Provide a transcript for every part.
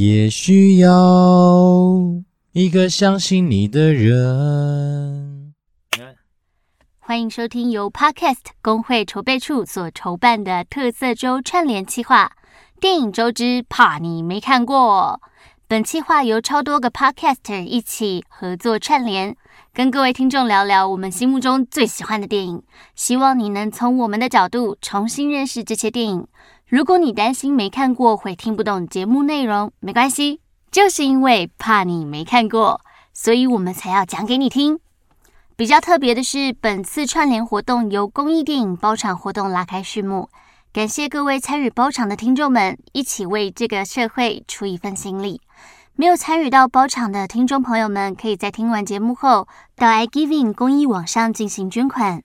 也需要一个相信你的人。欢迎收听由 Podcast 工会筹备处所筹办的特色周串联企划——电影周之怕你没看过。本企划由超多个 Podcaster 一起合作串联，跟各位听众聊聊我们心目中最喜欢的电影，希望你能从我们的角度重新认识这些电影。如果你担心没看过会听不懂节目内容，没关系，就是因为怕你没看过，所以我们才要讲给你听。比较特别的是，本次串联活动由公益电影包场活动拉开序幕，感谢各位参与包场的听众们，一起为这个社会出一份心力。没有参与到包场的听众朋友们，可以在听完节目后到 iGiving 公益网上进行捐款，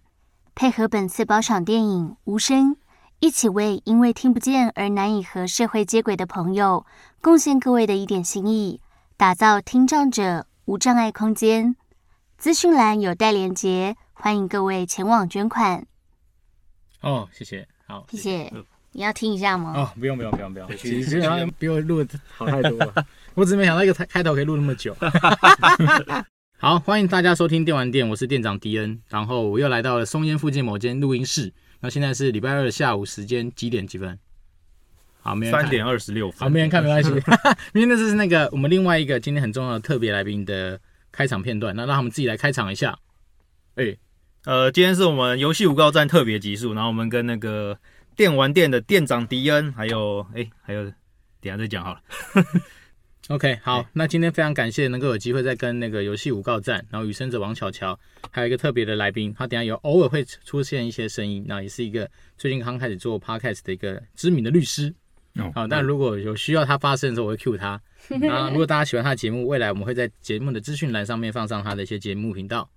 配合本次包场电影《无声》。一起为因为听不见而难以和社会接轨的朋友贡献各位的一点心意，打造听障者无障碍空间。资讯栏有带连结，欢迎各位前往捐款。哦，谢谢，好，谢谢。你要听一下吗？哦，不用，不用，不用，不用。其实比我录的好太多了。我只是没想到一个开开头可以录那么久。好，欢迎大家收听电玩店，我是店长迪恩。然后我又来到了松烟附近某间录音室。那现在是礼拜二的下午时间几点几分？好，没人看。三点二十六分。好，没人看没关系。因为那是那个我们另外一个今天很重要的特别来宾的开场片段，那让他们自己来开场一下。哎、欸，呃，今天是我们游戏五告战特别集数，然后我们跟那个电玩店的店长迪恩，还有哎、欸，还有等下再讲好了。OK，好，那今天非常感谢能够有机会再跟那个游戏五告战，然后与生者王巧巧，还有一个特别的来宾，他等下有偶尔会出现一些声音，那也是一个最近刚开始做 Podcast 的一个知名的律师。哦，好，但如果有需要他发声的时候，我会 cue 他。那如果大家喜欢他的节目，未来我们会在节目的资讯栏上面放上他的一些节目频道。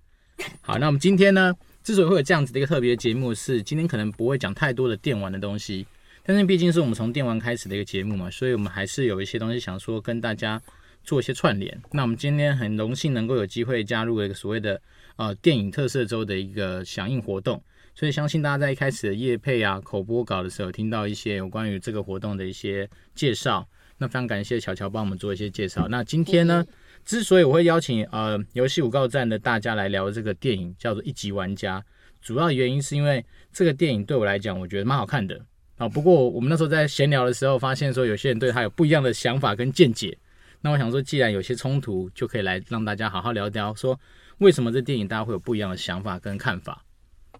好，那我们今天呢，之所以会有这样子的一个特别节目，是今天可能不会讲太多的电玩的东西。但是毕竟是我们从电玩开始的一个节目嘛，所以我们还是有一些东西想说跟大家做一些串联。那我们今天很荣幸能够有机会加入一个所谓的呃电影特色周的一个响应活动，所以相信大家在一开始的夜配啊、口播稿的时候，听到一些有关于这个活动的一些介绍。那非常感谢乔乔帮我们做一些介绍。那今天呢，之所以我会邀请呃游戏五告站的大家来聊这个电影叫做《一级玩家》，主要原因是因为这个电影对我来讲，我觉得蛮好看的。啊，不过我们那时候在闲聊的时候，发现说有些人对他有不一样的想法跟见解。那我想说，既然有些冲突，就可以来让大家好好聊聊，说为什么这电影大家会有不一样的想法跟看法。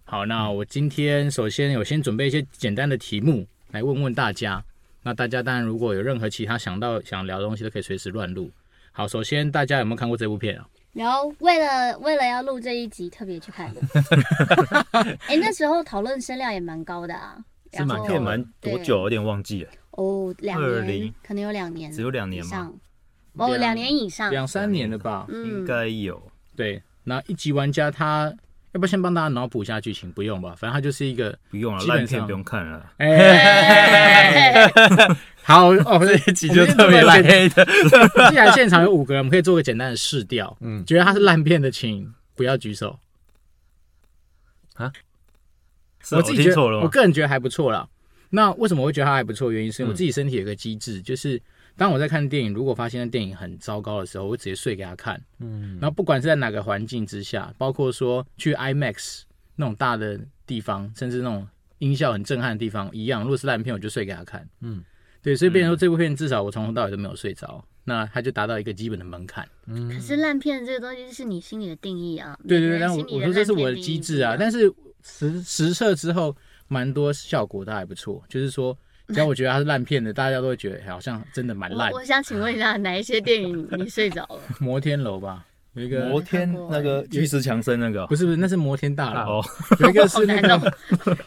好，那我今天首先有先准备一些简单的题目来问问大家。那大家当然如果有任何其他想到想聊的东西，都可以随时乱录。好，首先大家有没有看过这部片啊？有，为了为了要录这一集，特别去看的。哎、欸，那时候讨论声量也蛮高的啊。是蛮片蛮多久，有点忘记了。哦，两年，可能有两年，只有两年吗？哦，两年以上，两三年了吧？应该有。对，那一级玩家他要不要先帮大家脑补一下剧情？不用吧，反正他就是一个不用了，烂片不用看了。哎，好哦，这一集就特别烂黑的。既然现场有五个人，我们可以做个简单的试调。嗯，觉得它是烂片的，请不要举手。啊？我自己觉得，我个人觉得还不错啦。那为什么我会觉得它还不错？原因是因为我自己身体有个机制，嗯、就是当我在看电影，如果发现那电影很糟糕的时候，我会直接睡给他看。嗯，然后不管是在哪个环境之下，包括说去 IMAX 那种大的地方，甚至那种音效很震撼的地方，一样。如果是烂片，我就睡给他看。嗯，对，所以变成说这部片至少我从头到尾都没有睡着，那它就达到一个基本的门槛。嗯，可是烂片这个东西是你心里的定义啊。对对对，但我我说这是我的机制啊，但是。实实测之后，蛮多效果都还不错。就是说，只要我觉得它是烂片的，大家都会觉得好像真的蛮烂。我想请问一下，哪一些电影你睡着了？摩天楼吧，有一个摩天那个巨石强森那个，不是不是，那是摩天大楼。有一个是那个，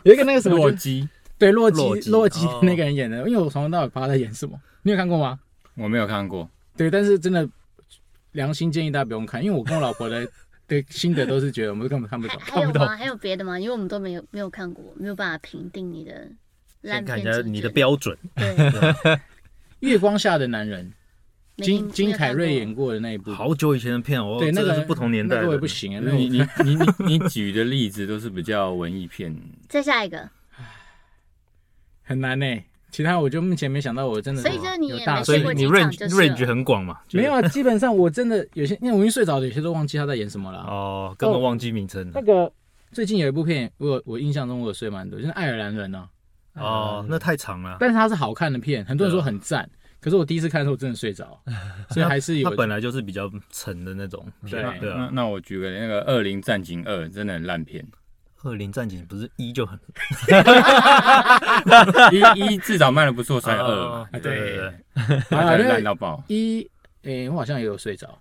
有一个那个什么洛基，对洛基洛基那个人演的。因为我从头到尾不知道他在演什么，你有看过吗？我没有看过。对，但是真的良心建议大家不用看，因为我跟我老婆的。对，新的都是觉得我们根本看不懂，还有吗？还有别的吗？因为我们都没有没有看过，没有办法评定你的烂片。看你的标准。对，月光下的男人，金金凯瑞演过的那一部，好久以前的片哦。对，那个是不同年代的，那个不行啊。你你 你你你举的例子都是比较文艺片。再下一个，很难呢。其他我就目前没想到，我真的所以就是你也有大所以你 range 就是 range 很广嘛？就是没有啊，基本上我真的有些，因为我已经睡着了，有些都忘记他在演什么了。哦，根本忘记名称了那个最近有一部片，我我印象中我有睡蛮多，就是爱尔兰人呢、哦，那太长了。但是它是好看的片，很多人说很赞，可是我第一次看的时候我真的睡着，所以还是有它本来就是比较沉的那种片，对对啊。那那我举个那个《恶灵战警二》，真的很烂片，恶灵战警不是一就很 一一至少卖的不错，才二嘛哦，对对对对，好了，因为 烂到爆。一，诶、我好像也有睡着，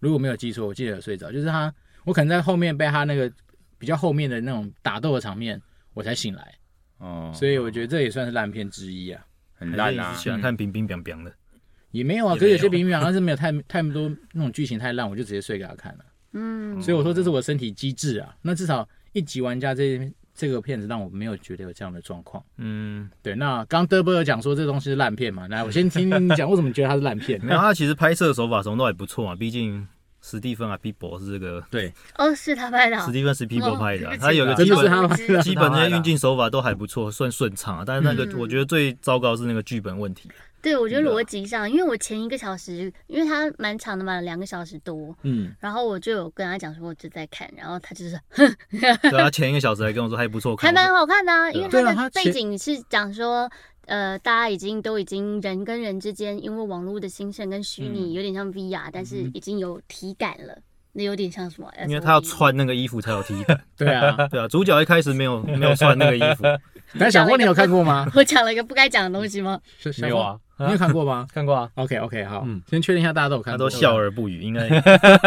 如果没有记错，我记得有睡着，就是他，我可能在后面被他那个比较后面的那种打斗的场面，我才醒来，哦，所以我觉得这也算是烂片之一啊。很烂啊。喜欢看冰冰凉凉的。也没有啊，可是有些没有冰冰凉，但是没有太 太多那种剧情太烂，我就直接睡给他看了。嗯，所以我说这是我身体机制啊。那至少一级玩家这这个片子让我没有觉得有这样的状况。嗯，对，那刚德波有讲说这东西是烂片嘛？来，我先听听你讲，为什么你觉得它是烂片？没有，它其实拍摄手法什么都还不错嘛，毕竟史蒂芬啊，皮博是这个对，哦，是他拍的哦史，蒂芬是皮博拍的啊哦，他有个基本他基本那些运镜手法都还不错，算顺畅啊。但是那个嗯我觉得最糟糕是那个剧本问题。对我觉得逻辑上，因为我前一个小时，因为他蛮长的嘛，两个小时多，嗯，然后我就有跟他讲说我就在看，然后他就是 对他前一个小时还跟我说还不错看，还蛮好看的啊，因为对啊它的背景是讲说，呃，大家已经都已经人跟人之间，因为网络的兴盛跟虚拟有点像 VR，、但是已经有体感了，那有点像什么？因为他要穿那个衣服才有体感。对啊。对啊，主角一开始没有没有穿那个衣服，但小峰，你有看过吗？我讲了一个不该讲的东西吗？没有啊峰，你有看过吗 看过啊，？OK OK，好，嗯先确定一下大家都有看过，他都笑而不语，应该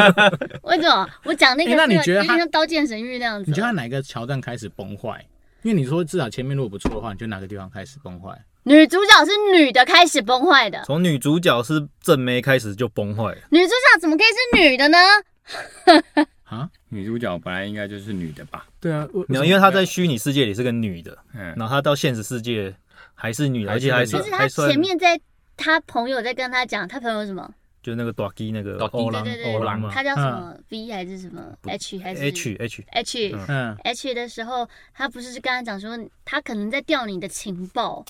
为什么？我讲那个欸 那你那个觉得他像《刀剑神域》那样子。你觉得他哪个桥段开始崩坏？因为你说至少前面如果不错的话，你觉得哪个地方开始崩坏？女主角是女的开始崩坏的，从女主角是正妹开始就崩坏了。女主角怎么可以是女的呢？啊？女主角本来应该就是女的吧？对啊，我没有，因为她在虚拟世界里是个女的，嗯然，后她到现实世界还是女的，而且还还是就是他前面在他朋友在跟他讲，他朋友什么？就那个短基那个欧郎欧郎嘛。他叫什么？V 还是什么？H 还是，H H H 嗯。嗯。H 的时候，他不是跟他讲说，他可能在调你的情报，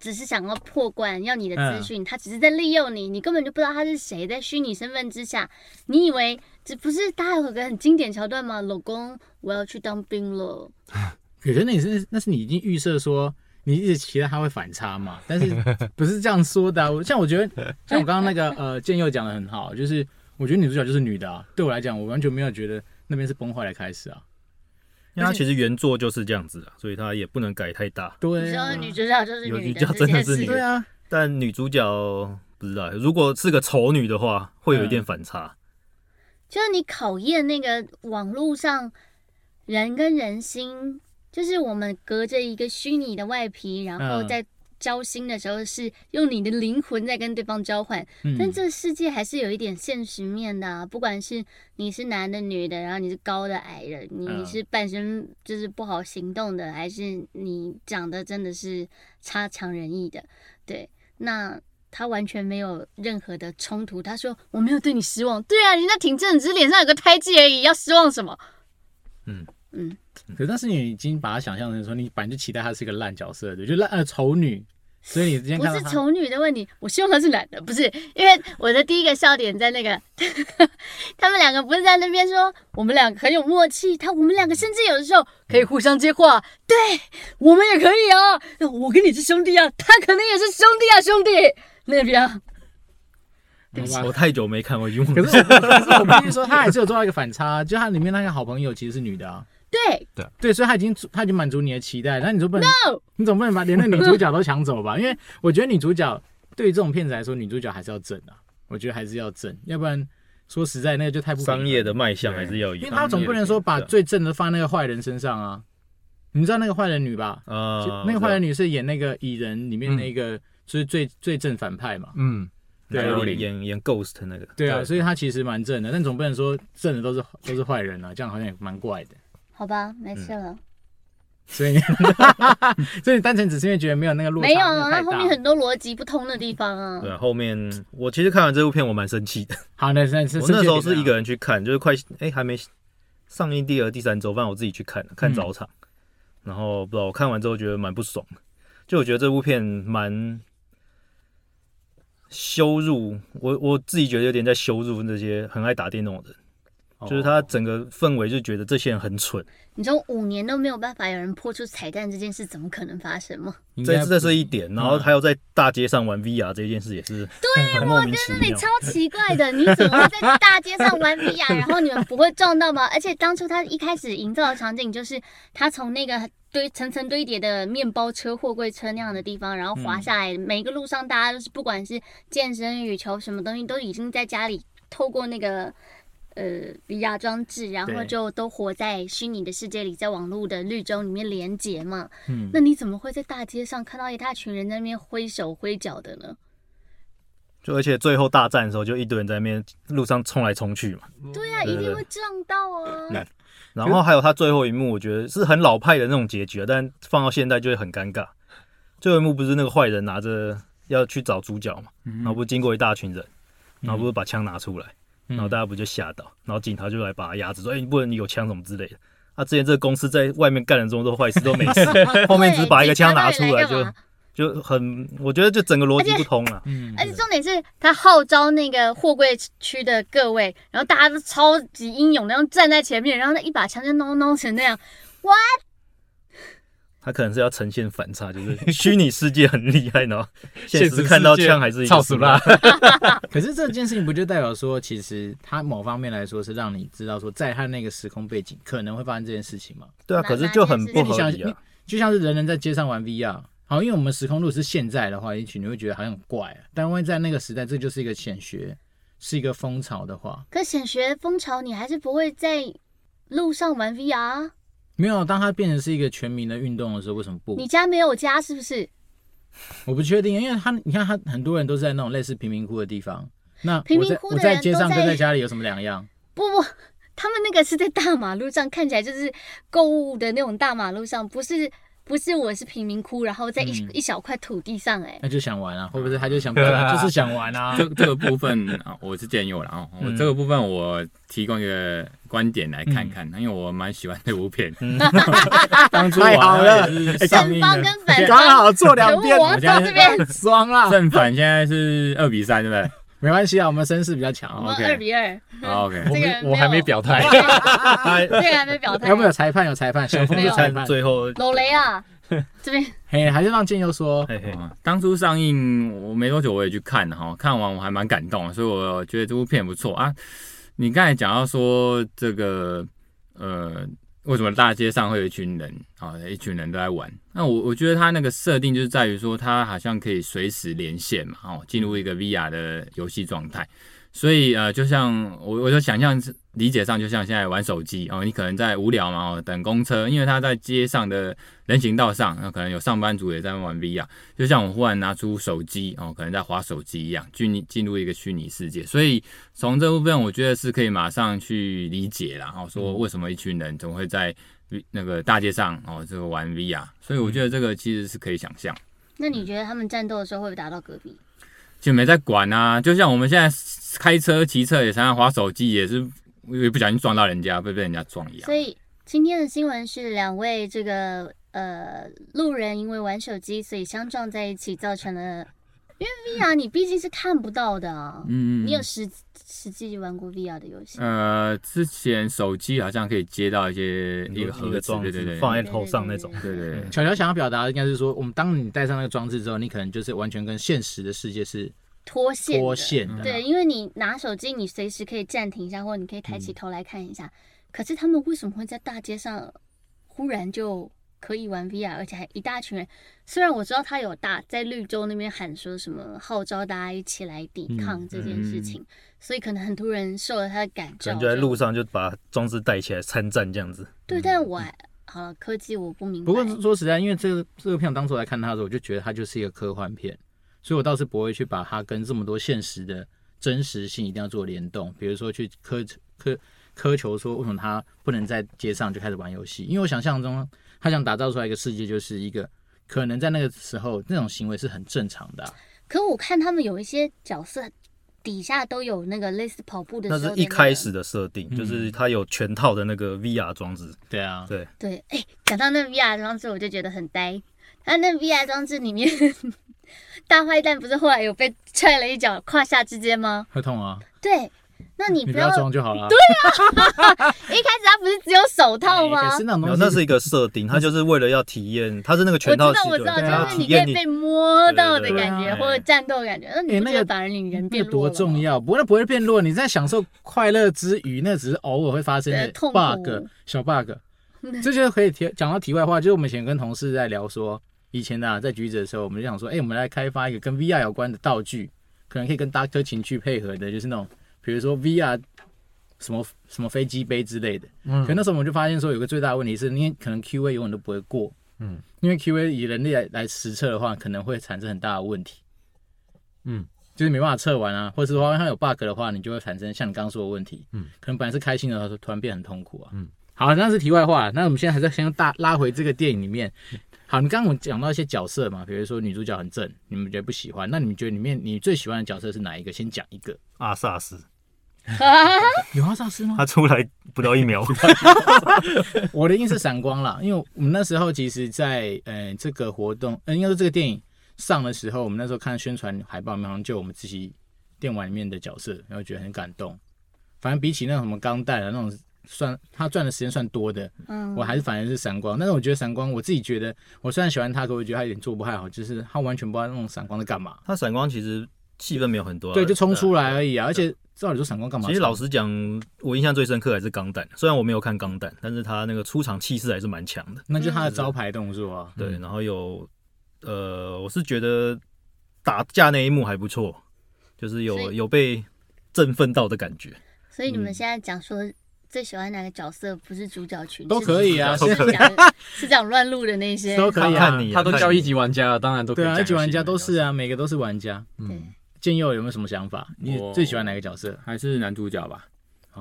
只是想要破关，要你的资讯，他只是在利用你，你根本就不知道他是谁，在虚拟身份之下，你以为这不是大家有个很经典桥段吗？老公，我要去当兵了。可是那你是那是你已经预设说你一直期待它会反差嘛？但是不是这样说的、啊。我像我觉得，像我刚刚那个呃建佑讲的很好，就是我觉得女主角就是女的啊。对我来讲，我完全没有觉得那边是崩坏的开始啊。因为它其实原作就是这样子啊，所以它也不能改太大。对啊说，女主角就是女的，女主角真的是女的对啊，但女主角不知道，如果是个丑女的话，会有一点反差。就是你考验那个网络上人跟人心，就是我们隔着一个虚拟的外皮，然后嗯在交心的时候是用你的灵魂在跟对方交换，嗯但这世界还是有一点现实面的啊。不管是你是男的女的，然后你是高的矮的，你嗯是半身就是不好行动的，还是你长得真的是差强人意的，对，那。他完全没有任何的冲突。他说：“我没有对你失望。”对啊，人家挺正，只是脸上有个胎记而已，要失望什么？嗯嗯，可是但是你已经把她想象成说，你本来就期待她是一个烂角色的，就烂呃丑女，所以你之前不是丑女的问题，我希望他是男的，不是。因为我的第一个笑点在那个，他们两个不是在那边说我们两个很有默契，他我们两个甚至有的时候可以互相接话，对我们也可以啊，我跟你是兄弟啊，他可能也是兄弟啊，兄弟。那边。我太久没看，过英文可。是我可是我必须说，他还是有做到一个反差，就他里面那个好朋友其实是女的啊。对对对，所以他已经他已经满足你的期待，那你就不能你总不能把连那女主角都抢走吧？因为我觉得女主角对于这种片子来说，女主角还是要正啊，我觉得还是要正，要不然说实在那个就太不商业的卖相还是要有因为，他总不能说把最正的放在那个坏人身上啊。你知道那个坏人女吧？就啊，那个坏人女是演那个蚁人里面那个就是最最正反派嘛。嗯，对啊演演演 Ghost 那个，对啊，所以他其实蛮正的，但总不能说正的都是都是坏人啊，这样好像也蛮怪的。好吧，没事了，所以你，所以你单纯只是因为觉得没有那个落差没有啊，那后面很多逻辑不通的地方啊。对，啊，后面我其实看完这部片我蛮生气的，好，那那是我那时候是一个人，去看，就是快哎、还没上映第二、第三周，反正我自己去看看早场，然后不知道我看完之后觉得蛮不爽的，就我觉得这部片蛮羞辱我，我自己觉得有点在羞辱那些很爱打电动的人。就是他整个氛围就觉得这些人很蠢。你说五年都没有办法有人破出彩蛋这件事，怎么可能发生吗？这这是一点，然后还有在大街上玩 VR 这件事也是对，我觉得你超奇怪的，你怎么会在大街上玩 VR？然后你们不会撞到吗？而且当初他一开始营造的场景就是他从那个堆层层堆叠的面包车、货柜车那样的地方，然后滑下来，每一个路上大家都是不管是健身、羽球什么东西，都已经在家里透过那个。呃，VR 装置，然后就都活在虚拟的世界里，在网络的绿洲里面连接嘛。嗯，那你怎么会在大街上看到一大群人在那边挥手挥脚的呢？就而且最后大战的时候，就一堆人在那边路上冲来冲去嘛。对呀、啊，一定会撞到啊。然后还有他最后一幕，我觉得是很老派的那种结局啊，但放到现在就会很尴尬。最后一幕不是那个坏人拿着要去找主角嘛，然后不是经过一大群人，然后不是把枪拿出来。然后大家不就吓到，然后警察就来把他压制，说：“哎、欸，你不能你有枪什么之类的。”啊，之前这个公司在外面干了这么多坏事都没事，后面只是把一个枪拿出来就就很，我觉得就整个逻辑不通啊。嗯，而且重点是他号召那个货柜区的各位，然后大家都超级英勇，然后站在前面，然后那一把枪就弄弄成那样，what？他可能是要呈现反差，就是虚拟世界很厉害，然后 现实看到枪还是一个死啦。可是这件事情不就代表说，其实他某方面来说是让你知道说，在他那个时空背景可能会发生这件事情吗？对啊，可是就很不合理啊。就像是人人在街上玩 VR，好，因为我们时空如果是现在的话，也许你会觉得好像很怪啊。但万一在那个时代，这就是一个显学，是一个风潮的话，可显学风潮，你还是不会在路上玩 VR。没有，当它变成是一个全民的运动的时候，为什么不？你家没有家是不是？我不确定，因为他，你看他很多人都是在那种类似贫民窟的地方。那贫民窟的人我在街上跟在家里有什么两样？不不，他们那个是在大马路上，看起来就是购物的那种大马路上，不是。不是，我是贫民窟，然后在一、嗯、一小块土地上，哎，那就想玩啊，会不会他就想，就是想玩啊？这这个部分啊，我是建议我，然后我这个部分我提供一个观点来看看，嗯、因为我蛮喜欢这部片。当初太好了，正方跟反刚好坐两边，我到这边双啊。正反现在是二比三，对不对？没关系啊，我们声势比较强。OK，二比二。OK，我我还没表态。这个还没表态。有没有裁判？有裁判。小峰是裁判。最后。老雷啊，这边。嘿，还是让建佑说。嘿嘿。当初上映我没多久，我也去看了哈，看完我还蛮感动，所以我觉得这部片不错啊。你刚才讲到说这个呃。为什么大街上会有一群人啊？一群人都在玩。那我我觉得他那个设定就是在于说，他好像可以随时连线嘛，哦，进入一个 VR 的游戏状态。所以呃，就像我我就想象理解上，就像现在玩手机哦，你可能在无聊嘛哦，等公车，因为他在街上的人行道上，那可能有上班族也在玩 VR，就像我忽然拿出手机哦，可能在划手机一样，进进入一个虚拟世界。所以从这部分，我觉得是可以马上去理解了，然后说为什么一群人总会在那个大街上哦，这个玩 VR。所以我觉得这个其实是可以想象。那你觉得他们战斗的时候会不会打到隔壁？就没在管啊，就像我们现在开车、骑车也常常滑手机，也是因为不小心撞到人家，被被人家撞一样。所以今天的新闻是两位这个呃路人因为玩手机，所以相撞在一起，造成了。因为 VR 你毕竟是看不到的啊，嗯，你有实实际玩过 VR 的游戏？呃，之前手机好像可以接到一些一个盒装，对对对，放在头上那种，对对对。巧巧想要表达的应该是说，我们当你戴上那个装置之后，你可能就是完全跟现实的世界是脱线，脱线的。对，因为你拿手机，你随时可以暂停一下，或者你可以抬起头来看一下。可是他们为什么会在大街上忽然就？可以玩 VR，而且还一大群人。虽然我知道他有大在绿洲那边喊说什么号召大家一起来抵抗这件事情，嗯嗯、所以可能很多人受了他的感召，就在路上就把装置带起来参战这样子。对，但是我还好了，科技我不明白。不过说实在，因为这个这个片当初来看他的时候，我就觉得它就是一个科幻片，所以我倒是不会去把它跟这么多现实的真实性一定要做联动。比如说去苛苛苛求说为什么他不能在街上就开始玩游戏，因为我想象中。他想打造出来一个世界，就是一个可能在那个时候那种行为是很正常的啊。可我看他们有一些角色底下都有那个类似跑步的，那是一开始的设定，就是他有全套的那个 VR 装置。对啊，对对。哎，讲到那个 VR 装置，我就觉得很呆。他那 VR 装置里面，大坏蛋不是后来有被踹了一脚胯下之间吗？会痛啊。对。那你不要装就好了。对啊，一开始他不是只有手套吗？可是那种东西，那是一个设定，他就是为了要体验，他是那个全套。我知道，我知道，就是你可以被摸到的感觉，或者战斗感觉。那你那个反而你人变弱。多重要？不过那不会变弱，你在享受快乐之余，那只是偶尔会发生的 bug，小 bug。这就可以提讲到题外话，就是我们以前跟同事在聊说，以前呢在橘子的时候，我们就想说，哎，我们来开发一个跟 VR 有关的道具，可能可以跟 Doctor 情趣配合的，就是那种。比如说 VR 什么什么飞机杯之类的，嗯，可那时候我们就发现说，有个最大的问题是，因为可能 QA 永远都不会过，嗯，因为 QA 以人力来来实测的话，可能会产生很大的问题，嗯，就是没办法测完啊，或者是说它有 bug 的话，你就会产生像你刚刚说的问题，嗯，可能本来是开心的，突然变很痛苦啊，嗯，好，那是题外话，那我们现在还是先大拉回这个电影里面，好，你刚刚我讲到一些角色嘛，比如说女主角很正，你们觉得不喜欢，那你们觉得里面你最喜欢的角色是哪一个？先讲一个，阿萨斯。有阿萨斯吗？他出来不到一秒。我的意思是闪光了，因为我们那时候其实在，在呃这个活动，呃应该说这个电影上的时候，我们那时候看宣传海报，好像就我们自己电玩里面的角色，然后觉得很感动。反正比起那种什么钢弹啊那种算他赚的时间算多的，嗯，我还是反而是闪光。但是我觉得闪光，我自己觉得，我虽然喜欢他，可我觉得他有点做不太好，就是他完全不知道那种闪光在干嘛。他闪光其实戏份没有很多，对，就冲出来而已啊，而且。照理说闪光干嘛？其实老实讲，我印象最深刻还是钢弹。虽然我没有看钢弹，但是他那个出场气势还是蛮强的。那就是他的招牌动作啊。对，然后有呃，我是觉得打架那一幕还不错，就是有有被振奋到的感觉。所以你们现在讲说最喜欢哪个角色，不是主角群都可以啊，是讲乱入的那些都可以啊。他都叫一级玩家，当然都可以。对啊，一级玩家都是啊，每个都是玩家。嗯。建佑有没有什么想法？你最喜欢哪个角色？还是男主角吧，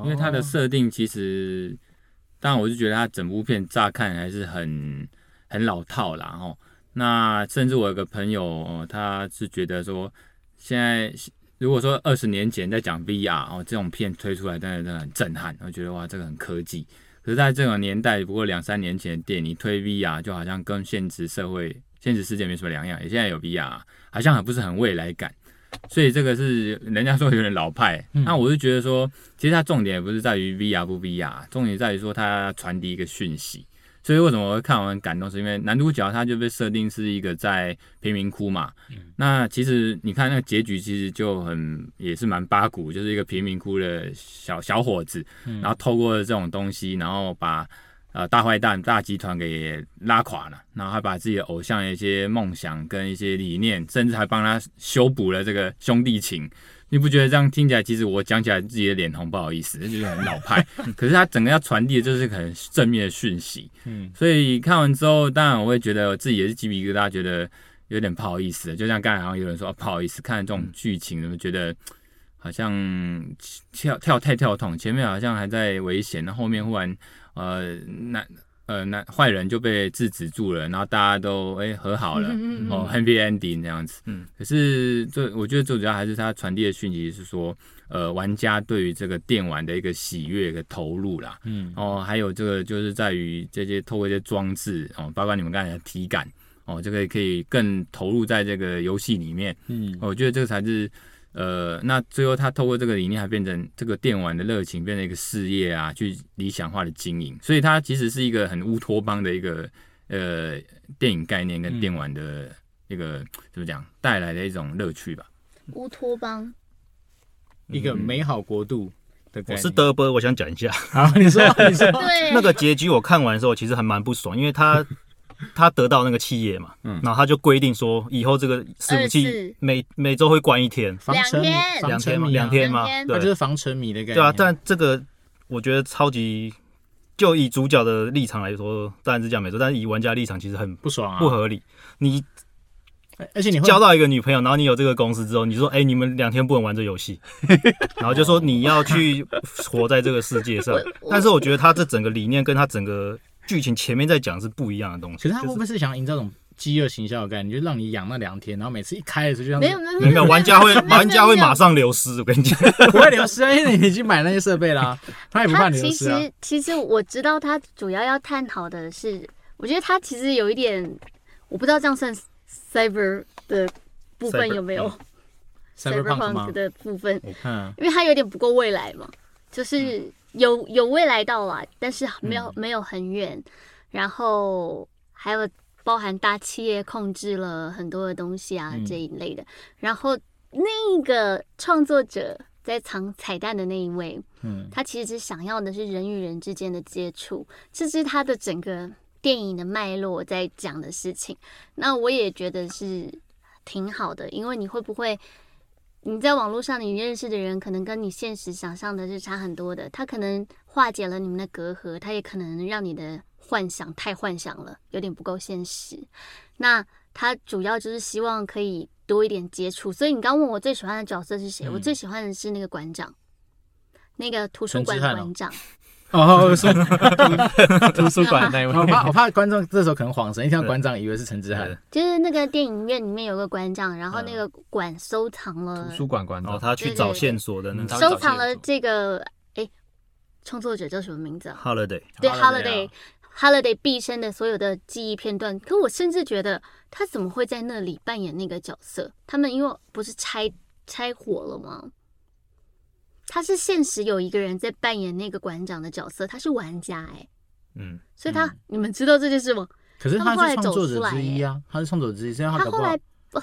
因为他的设定其实，当然我就觉得他整部片乍看还是很很老套啦。哦，那甚至我有个朋友，他是觉得说，现在如果说二十年前在讲 VR 哦，这种片推出来，真的真的很震撼，我觉得哇，这个很科技。可是在这种年代，不过两三年前的电影推 VR，就好像跟现实社会、现实世界没什么两样。也现在有 VR，好像还不是很未来感。所以这个是人家说有点老派，嗯、那我就觉得说，其实它重点也不是在于 VR 不 VR，重点在于说它传递一个讯息。所以为什么我会看完很感动，是因为男主角他就被设定是一个在贫民窟嘛。嗯、那其实你看那个结局，其实就很也是蛮八股，就是一个贫民窟的小小伙子，然后透过这种东西，然后把。呃，大坏蛋大集团给拉垮了，然后还把自己的偶像的一些梦想跟一些理念，甚至还帮他修补了这个兄弟情。你不觉得这样听起来，其实我讲起来自己的脸红，不好意思，这就是很老派。可是他整个要传递的就是很正面的讯息。嗯，所以看完之后，当然我会觉得我自己也是鸡皮疙瘩，觉得有点不好意思。就像刚才好像有人说不好意思，看这种剧情，怎么觉得好像跳跳太跳痛，前面好像还在危险，那后面忽然。呃，那呃那坏人就被制止住了，然后大家都哎、欸、和好了，嗯嗯哦，happy ending 这样子。嗯，可是最我觉得最主要还是他传递的讯息是说，呃，玩家对于这个电玩的一个喜悦的投入啦。嗯，哦，还有这个就是在于这些透过一些装置哦，包括你们刚才的体感哦，这个可以更投入在这个游戏里面。嗯，我觉得这个才是。呃，那最后他透过这个理念，还变成这个电玩的热情，变成一个事业啊，去理想化的经营。所以它其实是一个很乌托邦的一个呃电影概念跟电玩的一个、嗯、怎么讲带来的一种乐趣吧。乌托邦，一个美好国度。我是德波，我想讲一下。好，你说，你说，那个结局我看完的时候，其实还蛮不爽，因为他。他得到那个企业嘛，嗯，然后他就规定说，以后这个伺服器每每周会关一天，防沉迷，两天嘛，两天嘛，对，就是防沉迷的概念。对啊，但这个我觉得超级，就以主角的立场来说，当然是这样没错，但是以玩家立场其实很不爽啊，不合理。你而且你交到一个女朋友，然后你有这个公司之后，你说，哎，你们两天不能玩这游戏，然后就说你要去活在这个世界上。但是我觉得他这整个理念跟他整个。剧情前面在讲是不一样的东西，其实他会不会是想营造一种饥饿行销的概念，就让你养那两天，然后每次一开的时候就像没有没有没有玩家会 玩家会马上流失，我跟你讲。不会流失，因为你已经买那些设备啦，他也不怕流失啊。其实其实我知道他主要要探讨的是，我觉得他其实有一点我不知道这样算 cyber 的部分有没有？Cyberpunk 的部分，嗯，因为它有点不够未来嘛，就是有有未来到了，但是没有没有很远，然后还有包含大企业控制了很多的东西啊这一类的，然后那个创作者在藏彩蛋的那一位，嗯，他其实想要的是人与人之间的接触，这是他的整个电影的脉络在讲的事情。那我也觉得是挺好的，因为你会不会？你在网络上，你认识的人可能跟你现实想象的是差很多的。他可能化解了你们的隔阂，他也可能让你的幻想太幻想了，有点不够现实。那他主要就是希望可以多一点接触。所以你刚问我最喜欢的角色是谁？嗯、我最喜欢的是那个馆长，那个图书馆的馆长。哦，说 图书馆那位，我怕我怕观众这时候可能恍神，一听到馆长以为是陈之汉。就是那个电影院里面有个馆长，然后那个馆收藏了图书馆馆长，他去找线索的那种，收藏了这个哎，创作者叫什么名字？Holiday，对，Holiday，Holiday。毕生的所有的记忆片段。可我甚至觉得他怎么会在那里扮演那个角色？他们因为不是拆拆伙了吗？他是现实有一个人在扮演那个馆长的角色，他是玩家哎、欸，嗯，所以他、嗯、你们知道这件事吗？可是他是创作者之一啊，他是创作者之一，所以他，他后来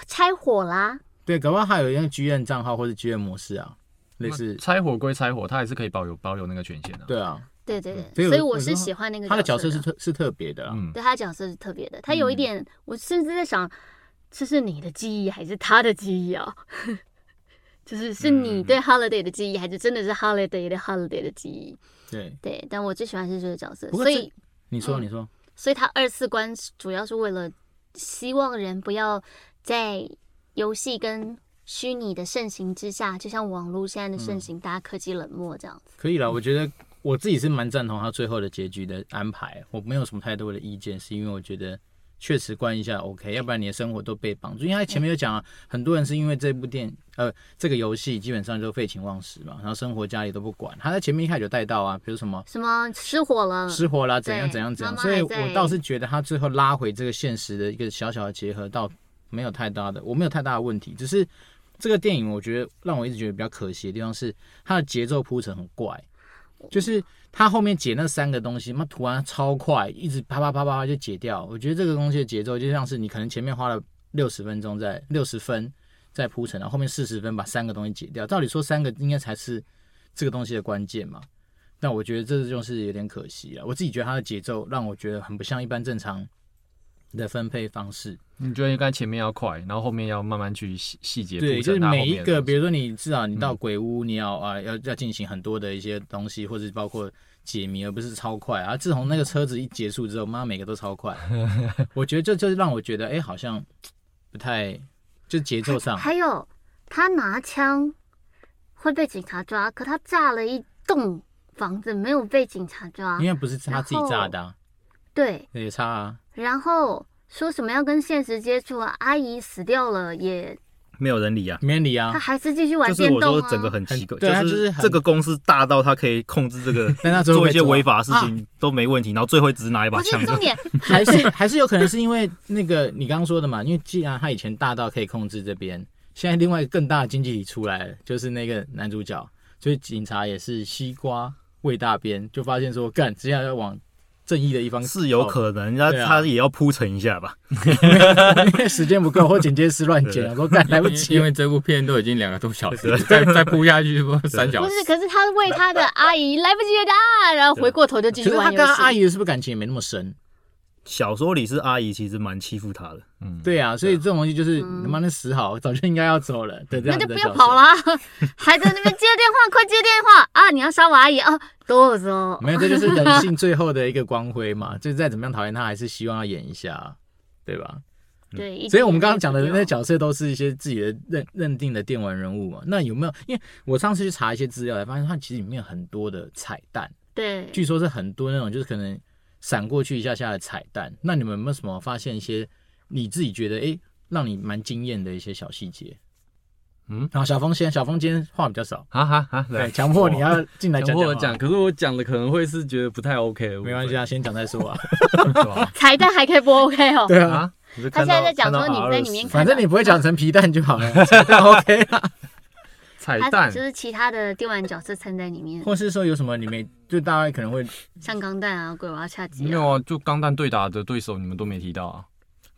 拆火啦。对，搞不好还有一个剧院账号或者剧院模式啊，类似拆火归拆火，他还是可以保有保有那个权限的。对啊，对对对，所以我是喜欢那个他的角色是特是特别的，嗯，对他的角色是特别的，他有一点，我甚至在想，这是你的记忆还是他的记忆啊？就是是你对 Holiday 的记忆，还是真的是 Holiday 的 Holiday 的记忆？对对，但我最喜欢是这个角色，所以你说你说，所以他二次关主要是为了希望人不要在游戏跟虚拟的盛行之下，就像网络现在的盛行，大家科技冷漠这样子。可以了，我觉得我自己是蛮赞同他最后的结局的安排，我没有什么太多的意见，是因为我觉得。确实关一下 OK，要不然你的生活都被绑住。因为他前面有讲啊，很多人是因为这部电呃这个游戏基本上就废寝忘食嘛，然后生活家里都不管。他在前面一开始就带到啊，比如什么什么失火了，失火了怎样怎样怎样。所以我倒是觉得他最后拉回这个现实的一个小小的结合，倒没有太大的，我没有太大的问题。只是这个电影我觉得让我一直觉得比较可惜的地方是它的节奏铺陈很怪，就是。他后面解那三个东西，那涂完超快，一直啪啪啪啪啪就解掉。我觉得这个东西的节奏就像是你可能前面花了六十分钟在六十分在铺成，然后后面四十分把三个东西解掉。照理说三个应该才是这个东西的关键嘛，但我觉得这就是有点可惜了。我自己觉得他的节奏让我觉得很不像一般正常的分配方式。你觉得应该前面要快，然后后面要慢慢去细细节。对，就是每一个，比如说你至少你到鬼屋，你要啊要要进行很多的一些东西，或者包括解谜，而不是超快啊。自从那个车子一结束之后，妈每个都超快。我觉得这就是让我觉得，哎、欸，好像不太就节奏上。还有他拿枪会被警察抓，可他炸了一栋房子，没有被警察抓，因为不是他自己炸的、啊。对，也差啊。然后。说什么要跟现实接触啊？阿姨死掉了也没有人理啊，没人理啊，他还是继续玩电动啊。就是我说整个很奇怪，对，就是这个公司大到他可以控制这个，但他做一些违法的事情都没问题，然后最后只是拿一把枪。重点 还是还是有可能是因为那个你刚刚说的嘛，因为既然他以前大到可以控制这边，现在另外更大的经济体出来了，就是那个男主角，所以警察也是西瓜喂大边，就发现说干，接下来要往。正义的一方是有可能，那他也要铺陈一下吧，因 为时间不够，或剪接师乱剪，我赶来不及。因为这部片都已经两个多小时了，再再铺下去不三小时。不是，可是他为他的阿姨来不及了啊，然后回过头就继续玩游戏。他跟他阿姨是不是感情也没那么深？小说里是阿姨，其实蛮欺负他的。嗯，对啊，所以这种东西就是他妈的死好，早就应该要走了。对，那就不要跑了，还在那边接电话，快接电话啊！你要杀我阿姨啊？多少？没有，这就是人性最后的一个光辉嘛。就再怎么样讨厌他，还是希望要演一下，对吧？对。所以我们刚刚讲的那些角色都是一些自己的认认定的电玩人物嘛。那有没有？因为我上次去查一些资料，才发现它其实里面有很多的彩蛋。对。据说是很多那种，就是可能。闪过去一下下的彩蛋，那你们有没有什么发现一些你自己觉得哎、欸，让你蛮惊艳的一些小细节？嗯，然后小峰先，小峰今天话比较少，哈哈哈，对，强迫你要进来讲讲，我讲，可是我讲的可能会是觉得不太 OK，没关系啊，先讲再说啊。彩蛋还可以不 OK 哦？对啊，他现在在讲说你在里面看反正你不会讲成皮蛋就好了 彩蛋，OK 啦。彩蛋就是其他的电玩角色掺在里面，或是说有什么你没，就大概可能会像钢蛋啊、鬼娃恰吉啊。没有啊，就钢蛋对打的对手你们都没提到啊。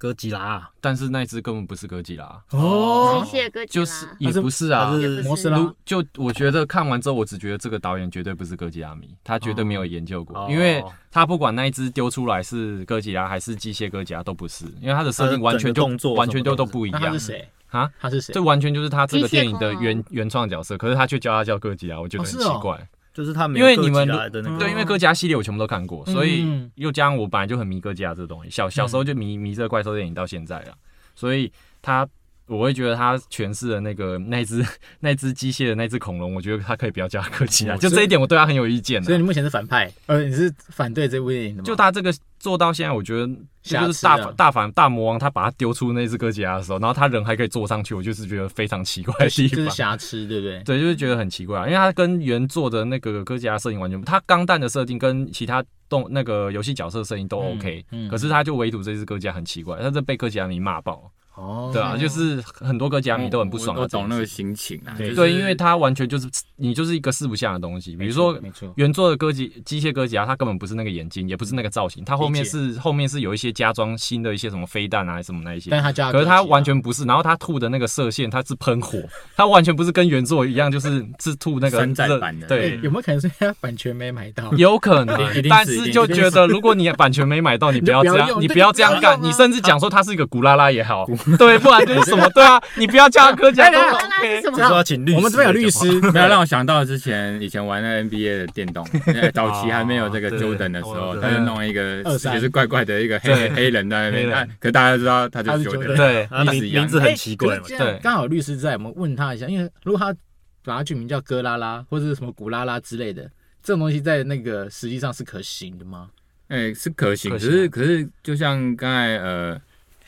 哥吉拉啊，但是那只根本不是哥吉拉，哦。机械哥吉拉。就是也不是啊。是摩斯拉。如就我觉得看完之后，我只觉得这个导演绝对不是哥吉拉迷，他绝对没有研究过，哦。因为他不管那一只丢出来是哥吉拉还是机械哥吉拉都不是，因为他的设定完全就动作完全就都都不一样。他是谁？啊。他是谁？这完全就是他这个电影的原原创角色，可是他却叫他叫哥吉拉，我觉得很奇怪。就是他没因为你们的那嗯个。对，因为哥吉拉系列我全部都看过，所以嗯又加上我本来就很迷哥吉拉这个东西，小小时候就迷迷这个怪兽电影到现在了，所以他我会觉得他诠释的那个那只那只机械的那只恐龙，我觉得他可以不要叫他哥吉拉，哦就这一点我对他很有意见啊。所以你目前是反派，呃，你是反对这部电影的吗？就他这个做到现在，我觉得这就是大大反大魔王，他把他丢出那只哥吉拉的时候，然后他人还可以坐上去，我就是觉得非常奇怪的地就是方。瑕疵，对不对？对，就是觉得很奇怪啊，因为他跟原作的那个哥吉拉设定完全不，它钢弹的设定跟其他动那个游戏角色设定都 OK，、嗯嗯可是他就唯独这只哥吉拉很奇怪，他这被哥吉拉迷骂爆，哦，对啊，就是很多哥吉拉迷都很不爽我的我懂那个心情啊，对。对，因为它完全就是你就是一个四不像的东西，比如说没错，原作的哥吉机械哥吉拉，它根本不是那个眼睛，也不是那个造型，它后面是后面是有一些加装新的一些什么飞弹啊什么那一些。但，它加，可是它完全不是，然后它吐的那个射线它是喷火，它完全不是跟原作一样，就是 是吐那个山寨热版的。对，有没有可能是因为版权没买到？有可能 但是就觉得如果你版权没买到，你不要这样，你不要这样干，你甚至讲说它是一个古拉拉也好，对，不然就是什么，对啊，你不要叫他哥讲都古拉拉什。么？就？说请律师，我们这边有律师，没有让我想到之前以前玩那个 NBA 的电动，呃早期还没有这个 Jordan 的时候，他就弄一个也是怪怪的一个黑黑人在那边，可大家都知道他就他是是 Jordan 对，他意思一样名名字很奇怪对。刚好律师在，我们问他一下，因为如果他把他取名叫哥拉拉或者是什么古拉拉之类的，这种东西在那个实际上是可行的吗？哎是可行，可可行啊是可是就像刚才呃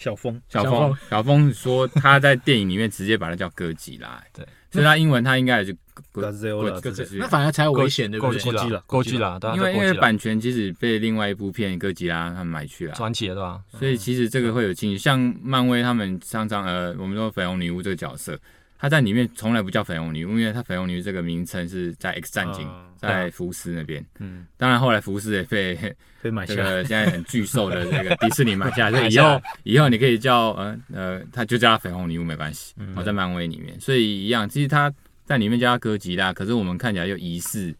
小峰。小小峰。小峰说他在电影里面直接把它叫哥吉拉，对，所以他英文他应该也是哥之类那反而才有危险，对不对？哥吉拉，哥因为因为版权其实被另外一部片哥吉拉他们买去了，嗯啊传奇的对吧？所以其实这个会有争议。像漫威他们常常呃，我们说绯红女巫这个角色，她在里面从来不叫绯红女巫，因为他绯红女巫这个名称是在 X 战警，嗯在福斯那边。嗯，当然后来福斯也被 被买下来，个现在很巨兽的这个迪士尼买下来，所以以后以后你可以叫呃呃，他就叫他绯红女巫没关系。嗯哦，在漫威里面，所以一样，其实他在里面叫他哥吉拉，可是我们看起来又疑似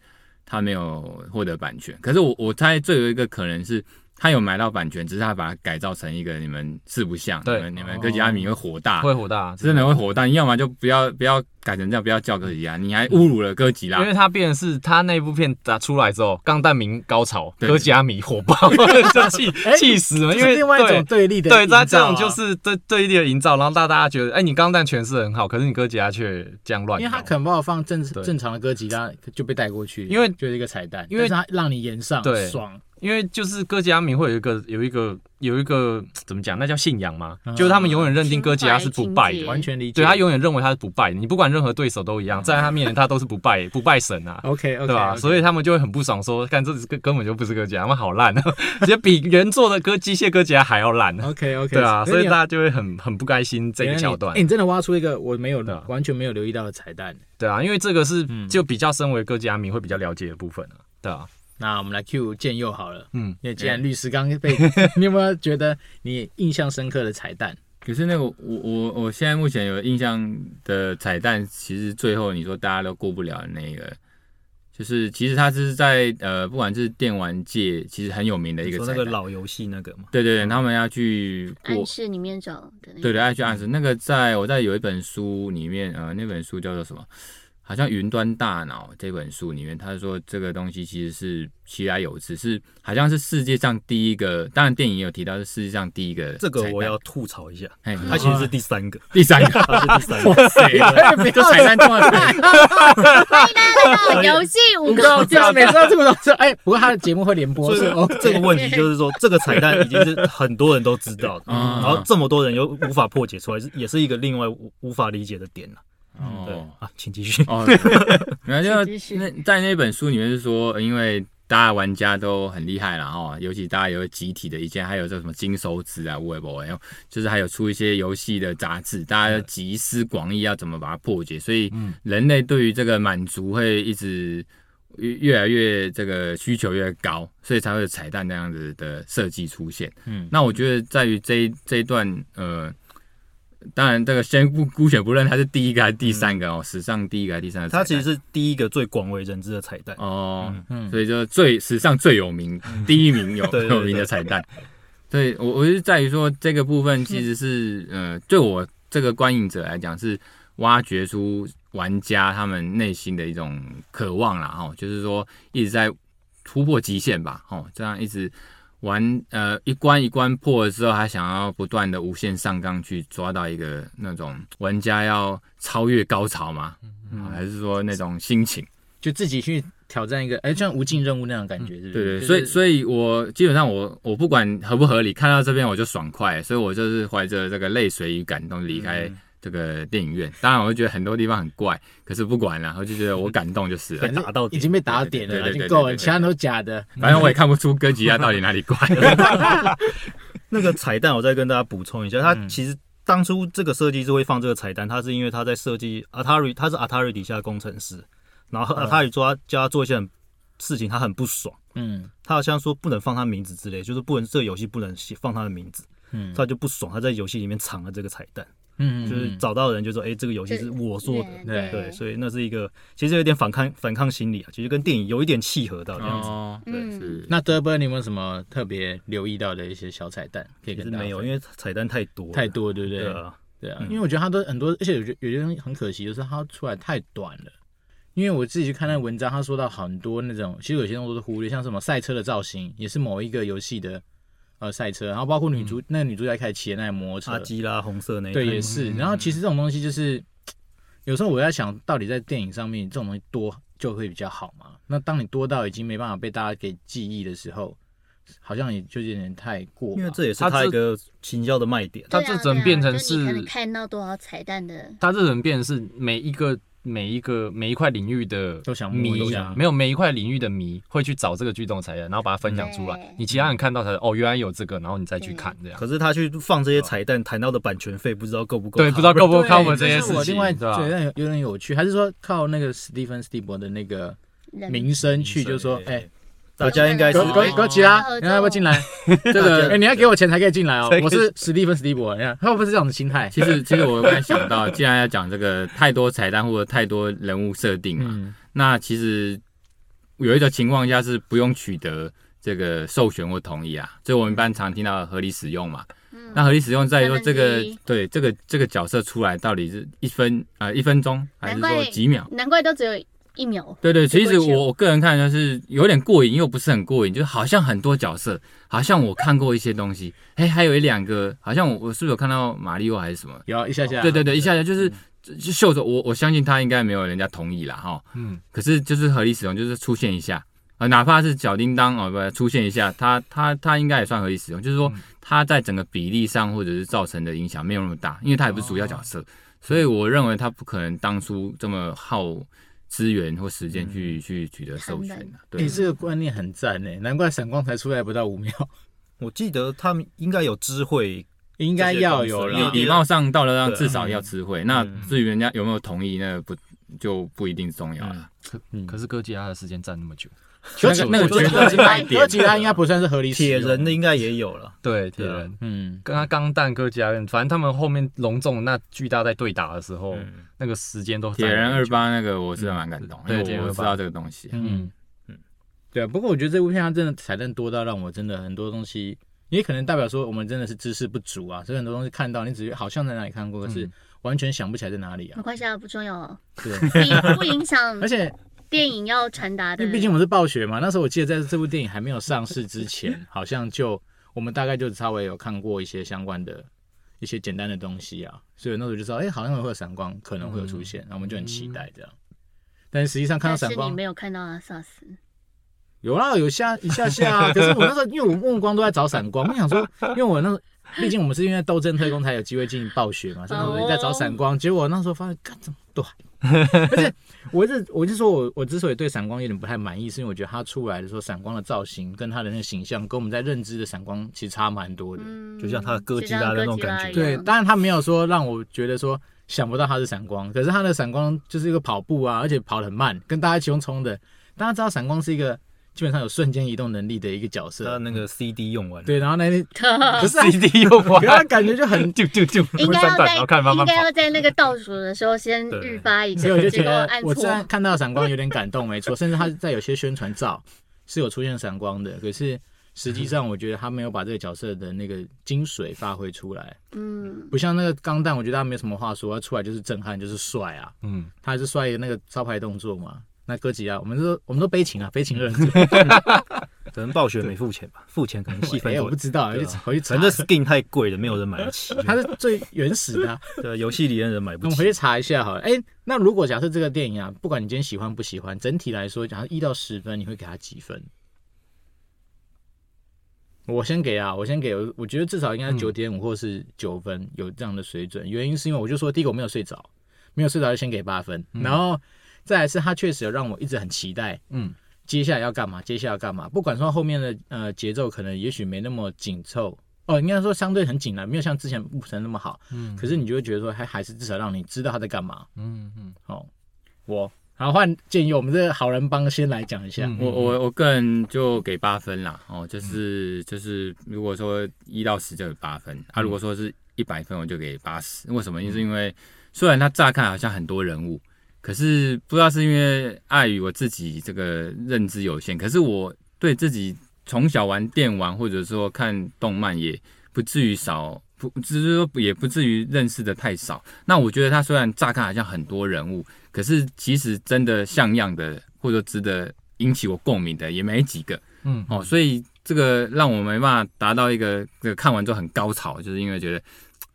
他没有获得版权。可是我我猜最有一个可能是他有买到版权，只是他把它改造成一个你们四不像，对你们你们哥吉拉迷会火大，会火大，真的会火大。你要么就不要不要改成这样，不要叫哥吉拉，你还侮辱了哥吉拉因。为他变的是他那部片打出来之后，钢弹迷高潮，对哥吉拉迷火爆，就气气死了。因为另外一种对对立的对，他这种就是对对立的营造，然后大大家觉得，哎，你钢弹诠释很好，可是你哥吉拉却这样乱。因为他可能把我放正正常的哥吉他就被带过去，因为就是一个彩蛋，因为他让你演上对爽，因为就是哥吉拉迷会有一个有一个有一个怎么讲？那叫信仰嘛？嗯就是他们永远认定哥吉拉是不败的，完全理解。对他永远认为他是不败的。你不管任何对手都一样，在他面前他都是不败 不败神啊。OK OK，对吧？所以他们就会很不爽，说：“看这根根本就不是哥吉拉，他们好烂啊，直接比原作的哥机械哥吉拉还要烂啊。OK OK，对啊，所以大他家就会很很不开心这一桥段哎，。你真的挖出一个我没有对啊完全没有留意到的彩蛋。对啊，因为这个是嗯就比较身为哥吉拉迷会比较了解的部分啊。对啊，那我们来 Q 建佑好了，嗯，因为既然律师刚刚被，你有没有觉得你印象深刻的彩蛋？可是那个我我我现在目前有印象的彩蛋，其实最后你说大家都过不了的那个，就是其实它是在呃，不管是电玩界，其实很有名的一个说那个。老游戏那个嘛，对对对，他们要去过暗，示里面找的那个对对，要去暗示。那个在我在有一本书里面，呃，那本书叫做什么？好像《云端大脑》这本书里面，他说这个东西其实是其来有之，是好像是世界上第一个，当然电影也有提到是世界上第一个。这个我要，吐槽一下，哎，它其实是第三个，第三个，它是第三个。哇塞，这彩蛋这么彩。到游戏五个这样每次都这么多次，哎，不过他的节目会连播，所以是哦。这个问题就是说，这个彩蛋已经是很多人都知道的，嗯 然后这么多人又无法破解出来，是也是一个另外无无法理解的点了。对哦啊，请继续。哦，然后就那在那本书里面是说，因为大家玩家都很厉害了哈，尤其大家有集体的意见，还有这什么金手指啊、微博，就是还有出一些游戏的杂志，大家集思广益要怎么把它破解，所以人类对于这个满足会一直越越来越这个需求越高，所以才会有彩蛋那样子的设计出现。嗯，那我觉得在于这一这一段呃。当然，这个先不姑且不论它是第一个还是第三个哦，史上第一个还是第三个？它其实是第一个最广为人知的彩蛋哦，所以就最史上最有名，第一名有 有名的彩蛋。对，我我是在于说这个部分其实是呃，对我这个观影者来讲是挖掘出玩家他们内心的一种渴望啦，哦，就是说一直在突破极限吧，哦，这样一直。玩呃一关一关破了之后，还想要不断的无限上纲去抓到一个那种玩家要超越高潮吗？嗯、还是说那种心情，就自己去挑战一个，哎、欸，像无尽任务那种感觉，是不是？对对，就是、所以所以我基本上我我不管合不合理，看到这边我就爽快，所以我就是怀着这个泪水与感动离开。嗯这个电影院，当然我会觉得很多地方很怪，可是不管了，我就觉得我感动就是了。打到已经被打到点了，已经够了，其他都假的。反正我也看不出哥吉亚到底哪里怪。那个彩蛋，我再跟大家补充一下，他其实当初这个设计师会放这个彩蛋，他是因为他在设计 Atari，他是 Atari 底下的工程师，然后 Atari 做他叫他做一些事情，他很不爽。嗯，他好像说不能放他名字之类，就是不能这个游戏不能放他的名字。嗯，他就不爽，他在游戏里面藏了这个彩蛋。嗯，就是找到人就说，哎、欸，这个游戏是我做的，对对，所以那是一个其实有点反抗反抗心理啊，其实跟电影有一点契合到这样子。哦，对，是。那德伯，你有没有什么特别留意到的一些小彩蛋可以跟大家？没有，因为彩蛋太多太多，对不对？对啊，对啊，因为我觉得它都很多，而且有些有些东西很可惜，就是它出来太短了。因为我自己去看那文章，他说到很多那种，其实有些东西都是忽略，像什么赛车的造型，也是某一个游戏的。呃，赛车，然后包括女主，嗯、那个女主角开始骑的那台摩托车，阿基拉红色那一，对，也是。然后其实这种东西就是，有时候我在想，到底在电影上面这种东西多就会比较好嘛？那当你多到已经没办法被大家给记忆的时候，好像也就有点太过。因为这也是他一个行销的卖点，他这整变成是你看到多少彩蛋的，他这整变成是每一个。每一个每一块领域的都想迷，没有每一块领域的迷会去找这个剧动彩蛋，然后把它分享出来。你其他人看到才哦，原来有这个，然后你再去看这样。可是他去放这些彩蛋，谈到的版权费不知道够不够？对，不知道够不够靠我们这些事情。另外，觉得，有点有趣，还是说靠那个史蒂芬斯蒂伯的那个名声去，就是说，哎。大家应该是哥哥吉拉，你看要不要进来？这个，哎，你要给我钱才可以进来哦。我是史蒂芬史蒂博，你看他会不会是这种心态？其实，其实我刚才想到，既然要讲这个太多彩蛋或者太多人物设定嘛，那其实有一种情况下是不用取得这个授权或同意啊。就我们一般常听到合理使用嘛。那合理使用在于说这个对这个这个角色出来到底是一分啊一分钟还是说几秒？难怪都只有。一秒，对对，其实我我个人看就是有点过瘾，又不是很过瘾，就好像很多角色，好像我看过一些东西，哎，还有一两个，好像我我是不是有看到马里奥还是什么？有一下下，对对对，一下下就是就秀着我我相信他应该没有人家同意啦哈，嗯，可是就是合理使用，就是出现一下啊，哪怕是小叮当哦不出现一下，他他他应该也算合理使用，就是说他在整个比例上或者是造成的影响没有那么大，因为他也不是主要角色，所以我认为他不可能当初这么耗。资源或时间去去取得授权的，对，你这个观念很赞诶，难怪闪光才出来不到五秒。我记得他们应该有知会，应该要有礼，礼貌上到了让至少要知会。那至于人家有没有同意，那不就不一定重要了。可是哥吉拉的时间站那么久。那个那个角色是卖点，哥吉拉应该不算是合理。铁人的应该也有了，对，铁人，嗯，跟他钢弹哥吉拉，反正他们后面隆重那巨大在对打的时候，那个时间都。铁人二八那个我是蛮感动，因为我知道这个东西，嗯嗯，对啊。不过我觉得这部片它真的彩蛋多到让我真的很多东西，也可能代表说我们真的是知识不足啊，所以很多东西看到你只是好像在哪里看过，可是完全想不起来在哪里啊。没关系啊，不重要，对，不影响，而且。电影要传达的，因为毕竟我是暴雪嘛。那时候我记得在这部电影还没有上市之前，好像就我们大概就稍微有看过一些相关的一些简单的东西啊，所以那时候就知道，哎，好像会有闪光，可能会有出现，然后我们就很期待这样。但是实际上看到闪光，你没有看到啊，萨斯有啊，有下一下下啊。可是我那时候因为我目光都在找闪光，我想说，因为我那毕竟我们是因为斗争特工才有机会进暴雪嘛，所以我在找闪光。结果那时候发现，干怎么？短。而且我是我就说我我之所以对闪光有点不太满意，是因为我觉得他出来的时候闪光的造型跟他的那个形象，跟我们在认知的闪光其实差蛮多的。嗯，就像他的哥吉拉的那种感觉。对，当然他没有说让我觉得说想不到他是闪光，可是他的闪光就是一个跑步啊，而且跑得很慢，跟大家一起用冲的。大家知道闪光是一个。基本上有瞬间移动能力的一个角色，他那个 CD 用完，对，然后那 不是 CD 用完，他感觉就很 就就就应该要在应该要在那个倒数的时候先预发一下，所以我就觉得 我虽然看到闪光有点感动，没错，甚至他在有些宣传照是有出现闪光的，可是实际上我觉得他没有把这个角色的那个精髓发挥出来，嗯，不像那个钢弹，我觉得他没什么话说，他出来就是震撼，就是帅啊，嗯，他还是帅的那个招牌动作嘛。那哥吉拉，我们都我们都悲情啊，悲情二人组，可能暴雪没付钱吧？付钱可能戏份。哎，我不知道，回去查。反正 skin 太贵了，没有人买得起。它是最原始的，对，游戏里面人买不起。我们回去查一下好了。哎，那如果假设这个电影啊，不管你今天喜欢不喜欢，整体来说，假设一到十分，你会给他几分？我先给啊，我先给，我觉得至少应该是九点五或是九分，有这样的水准。原因是因为我就说，第一个我没有睡着，没有睡着就先给八分，然后。再来是，他确实有让我一直很期待，嗯，接下来要干嘛？接下来要干嘛？不管说后面的呃节奏可能也许没那么紧凑。哦，应该说相对很紧了，没有像之前雾神那么好，嗯，可是你就会觉得说还还是至少让你知道他在干嘛，嗯嗯，好，我。好换建议我们这个好人帮先来讲一下，我我我个人就给八分啦，哦，就是就是如果说一到十就有八分，啊，如果说是一百分我就给八十，为什么？就是因为虽然他乍看好像很多人物。可是不知道是因为碍于我自己这个认知有限，可是我对自己从小玩电玩或者说看动漫也不至于少，不只是说也不至于认识的太少。那我觉得他虽然乍看好像很多人物，可是其实真的像样的或者值得引起我共鸣的也没几个。嗯，哦，所以这个让我没办法达到一个这个看完之后很高潮，就是因为觉得。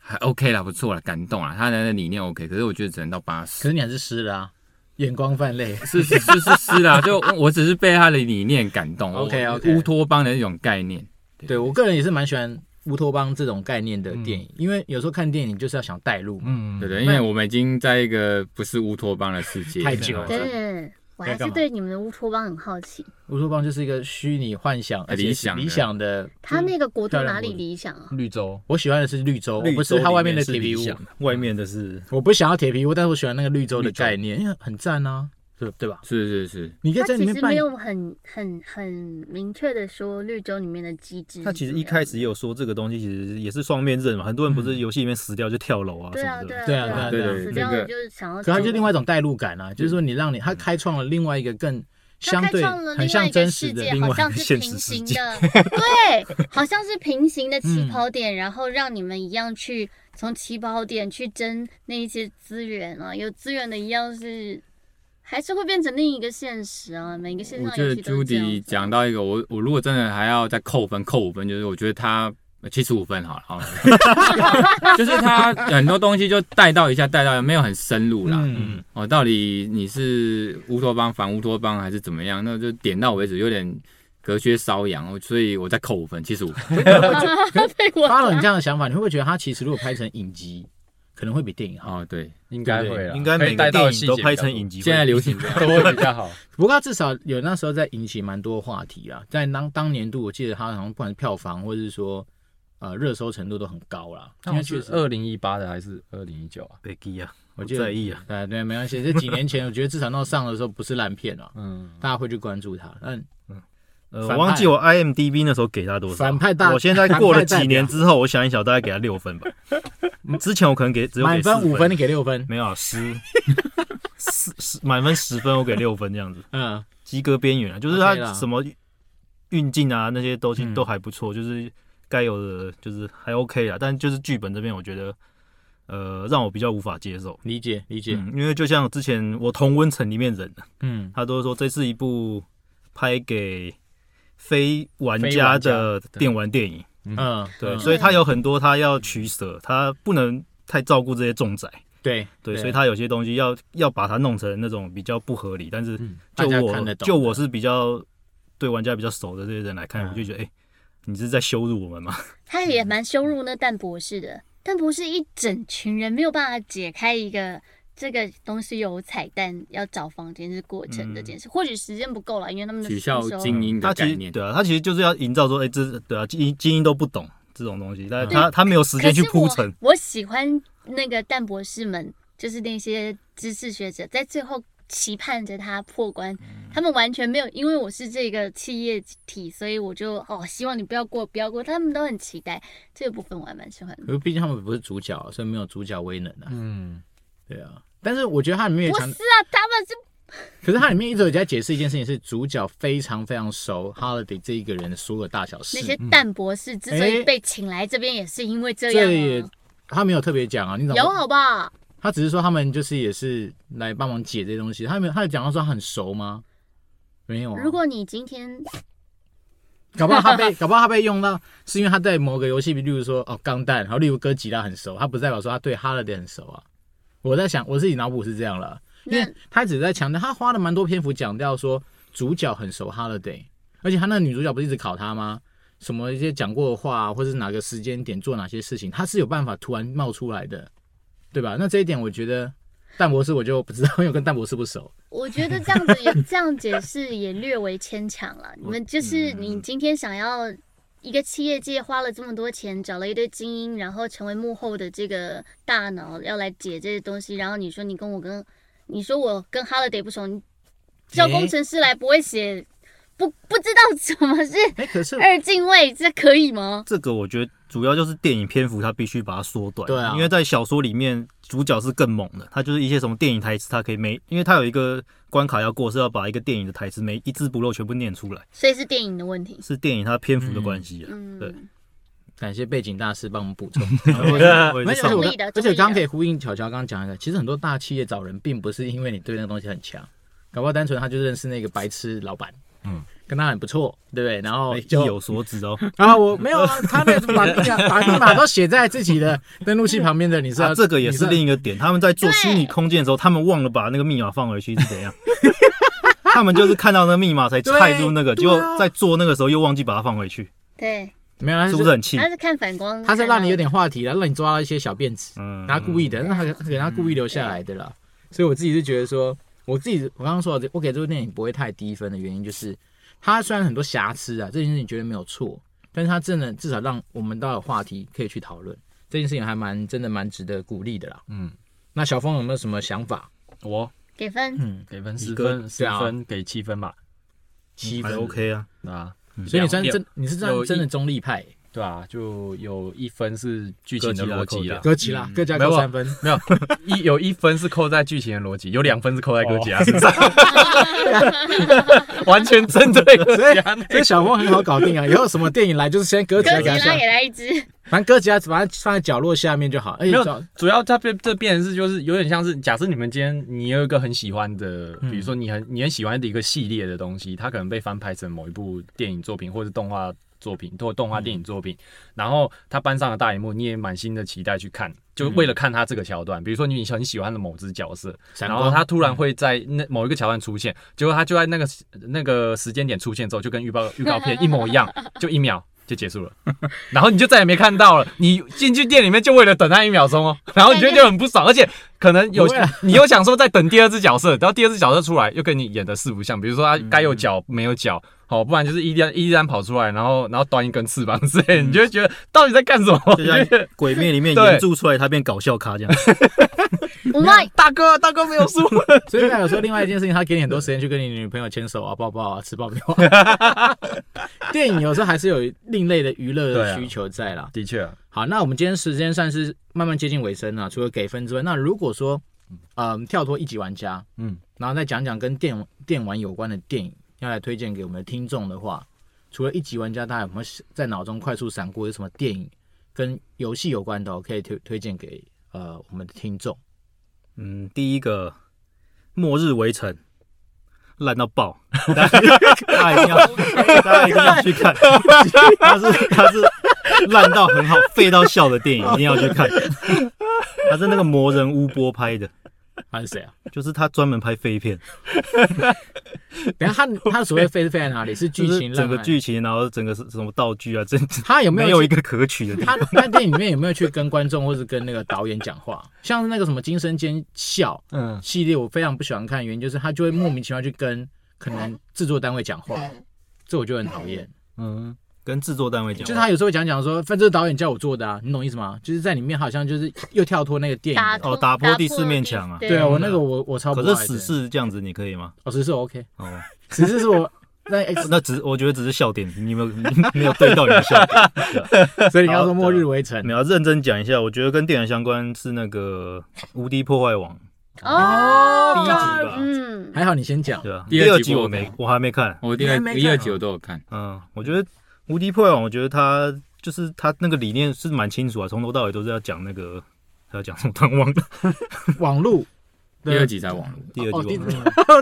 还 OK 啦，不错啦，感动啦，他的理念 OK，可是我觉得只能到八十。可是你还是湿了啊，眼光泛泪，是是是是湿啦，就我只是被他的理念感动。OK OK，乌托邦的那种概念，对，对我个人也是蛮喜欢乌托邦这种概念的电影，嗯、因为有时候看电影就是要想带入，嗯，对对，因为我们已经在一个不是乌托邦的世界太久了。对。我还是对你们的乌托邦很好奇。乌托邦就是一个虚拟幻想，理想理想的。它那个国度哪里理想啊？绿洲。我喜欢的是绿洲，不是它外面的铁皮屋。外面的是，我不想要铁皮屋，但是我喜欢那个绿洲的概念，因为很赞啊。对对吧？是是是，你可以在里面。他其实没有很很很明确的说绿洲里面的机制。他其实一开始也有说这个东西其实也是双面刃嘛，很多人不是游戏里面死掉就跳楼啊什么的。对啊对啊对啊，死掉了就是想要。可他就另外一种代入感啊，就是说你让你他开创了另外一个更相对很像真实的，好像是平行的，对，好像是平行的起跑点，然后让你们一样去从起跑点去争那一些资源啊，有资源的一样是。还是会变成另一个现实啊！每个线上游戏都这样。我觉得朱迪讲到一个，我我如果真的还要再扣分，扣五分，就是我觉得他七十五分好了，好了，就是他很多东西就带到一下，带到没有很深入啦。嗯哦，到底你是乌托邦反乌托邦还是怎么样？那就点到为止，有点隔靴搔痒，所以我再扣五分，七十五分。发了你这样的想法，你会不会觉得他其实如果拍成影集？可能会比电影好，对，应该会，应该每个电影都拍成影集，现在流行都会比较好。不过他至少有那时候在引起蛮多话题啊，在当当年度，我记得他好像不管是票房或者是说呃热搜程度都很高啦。应该是二零一八的还是二零一九啊？别记啊，我记得在意啊。对对，没关系，这几年前我觉得至少那上的时候不是烂片啊，嗯，大家会去关注他，嗯。呃，我忘记我 IMDB 那时候给他多少。反派大，我现在过了几年之后，我想一想，大概给他六分吧。之前我可能给只有满分五分，你给六分？没有啊，十十十满分十分，我给六分这样子。嗯，及格边缘啊，就是他什么运镜啊那些东西都还不错，就是该有的就是还 OK 啊。但就是剧本这边，我觉得呃让我比较无法接受。理解理解，因为就像之前我同温层里面人，嗯，他都说这是一部拍给。非玩家的电玩电影，嗯，对，所以他有很多他要取舍，他不能太照顾这些重载，对对，所以他有些东西要要把它弄成那种比较不合理，但是就我就我是比较对玩家比较熟的这些人来看，我就觉得，哎，你是在羞辱我们吗？他也蛮羞辱那蛋博士的，蛋博士一整群人没有办法解开一个这个东西有彩蛋，要找房间是过程这件事，嗯、或许时间不够了，因为他们的取消精英的概念，对啊，他其实就是要营造说，哎、欸，这对啊，精英精英都不懂这种东西，但是他他没有时间去铺陈。我喜欢那个蛋博士们，就是那些知识学者，在最后。期盼着他破关，他们完全没有，因为我是这个企业体，所以我就哦，希望你不要过，不要过。他们都很期待这个部分，我还蛮喜欢的。因为毕竟他们不是主角，所以没有主角威能啊。嗯，对啊。但是我觉得它里面也不是啊，他们是。可是它里面一直有在解释一件事情，是主角非常非常熟 Holiday 这一个人的所有大小事。那些蛋博士之所以被请来这边，也是因为这样、啊。这也他没有特别讲啊，你怎么有好不好？他只是说他们就是也是来帮忙解这些东西，他没有，他有讲到说他很熟吗？没有啊。如果你今天搞不好他被 搞不好他被用到，是因为他在某个游戏，例如说哦钢弹，然后例如哥吉拉很熟，他不代表说他对哈勒德很熟啊。我在想我自己脑补是这样了，因为他只是在强调，他花了蛮多篇幅讲掉说主角很熟哈勒德，而且他那个女主角不是一直考他吗？什么一些讲过的话，或者是哪个时间点做哪些事情，他是有办法突然冒出来的。对吧？那这一点我觉得，蛋博士我就不知道，因为我跟蛋博士不熟。我觉得这样子也这样解释也略为牵强了。你们就是你今天想要一个企业界花了这么多钱找了一堆精英，然后成为幕后的这个大脑，要来解这些东西。然后你说你跟我跟你说我跟 Holiday 不熟，你叫工程师来不会写，不不知道什么是哎，可是二进位这可以吗？这个我觉得。主要就是电影篇幅，它必须把它缩短。对啊，因为在小说里面，主角是更猛的。他就是一些什么电影台词，他可以每，因为他有一个关卡要过，是要把一个电影的台词每一字不漏全部念出来。所以是电影的问题，是电影它篇幅的关系啊。嗯、对，感谢背景大师帮我们补充。而且刚刚可以呼应巧巧刚刚讲的，其实很多大企业找人，并不是因为你对那个东西很强，搞不好单纯他就认识那个白痴老板。嗯。跟他很不错，对不对？然后就意有所指哦。然 后我没有啊，他那把把密码都写在自己的登录器旁边的，你知道？这个也是另一个点。他们在做虚拟空间的时候，他们忘了把那个密码放回去是怎样？他们就是看到那个密码才猜出那个，结果在做那个时候又忘记把它放回去。对，没有，是不是很气？他是看反光，他是让你有点话题了，让你抓到一些小辫子，嗯，他故意的，那他给他故意留下来的啦。所以我自己是觉得说，我自己我刚刚说的，我给这部电影不会太低分的原因就是。它虽然很多瑕疵啊，这件事情绝对没有错，但是它真的至少让我们都有话题可以去讨论，这件事情还蛮真的蛮值得鼓励的啦。嗯，那小峰有没有什么想法？我？给分，嗯，给分十分，十分给七分吧，七分。OK 啊，啊，所以你真真你是真真的中立派。对啊，就有一分是剧情的逻辑了，哥吉拉，各加三分，没有一有一分是扣在剧情的逻辑，有两分是扣在哥吉拉身上，完全针对哥吉拉。所以小峰很好搞定啊，以后什么电影来就是先哥吉拉给他来一只，反正哥吉拉把它放在角落下面就好。没有，主要它变这变成是就是有点像是，假设你们今天你有一个很喜欢的，比如说你很你很喜欢的一个系列的东西，它可能被翻拍成某一部电影作品或者动画。作品或动画电影作品，嗯、然后他搬上了大荧幕，你也满心的期待去看，就为了看他这个桥段。嗯、比如说你很喜欢的某只角色，然后他突然会在那某一个桥段出现，嗯、结果他就在那个那个时间点出现之后，就跟预告 预告片一模一样，就一秒就结束了，然后你就再也没看到了。你进去店里面就为了等他一秒钟哦，然后你觉得就很不爽，而且可能有你又想说再等第二只角色，然后第二只角色出来又跟你演的四不像，比如说他该有脚没有脚。好，不然就是伊利安伊利安跑出来，然后然后端一根翅膀之类，你就会觉得到底在干什么？就像 鬼灭里面炎柱出来，他变搞笑咖这样。不卖，大哥大哥没有输。所以他有时候另外一件事情，他给你很多时间去跟你女朋友牵手啊、抱抱啊、吃爆米花。电影有时候还是有另类的娱乐的需求在啦。的确。好，那我们今天时间算是慢慢接近尾声了。除了给分之外，那如果说，嗯，跳脱一级玩家，嗯，然后再讲讲跟电电玩有关的电影。要来推荐给我们的听众的话，除了一级玩家，大家有没有在脑中快速闪过有什么电影跟游戏有关的，哦，可以推推荐给呃我们的听众？嗯，第一个《末日围城》烂到爆 大家一定要大家一定要去看，它是它是烂到很好、废到笑的电影，一定要去看。他是那个魔人乌波拍的。他是谁啊？就是他专门拍废片，等下他他所谓废是废在哪里？是剧情整个剧情，然后整个是什么道具啊？真他有没有没有一个可取的地方？他他电影里面有没有去跟观众或是跟那个导演讲话？像是那个什么《惊声尖笑》嗯系列，我非常不喜欢看，原因就是他就会莫名其妙去跟可能制作单位讲话，这我就很讨厌。嗯。跟制作单位讲，就是他有时候讲讲说，反正导演叫我做的啊，你懂意思吗？就是在里面好像就是又跳脱那个电影哦，打破第四面墙啊。对啊，我那个我我超不。可是死侍这样子你可以吗？哦，死侍 OK 哦，死侍是我 那那只我觉得只是笑点，你没有没有对到你的笑点。所以你刚刚说末日围城，你要认真讲一下。我觉得跟电影相关是那个无敌破坏王哦，第一集吧，嗯，还好你先讲，对吧？第二集我没，我还没看，我第二第二集我都有看，嗯，我觉得。无敌破坏王，我觉得他就是他那个理念是蛮清楚啊，从头到尾都是要讲那个，他要讲什么？断网的网路。第二集在网路，第二集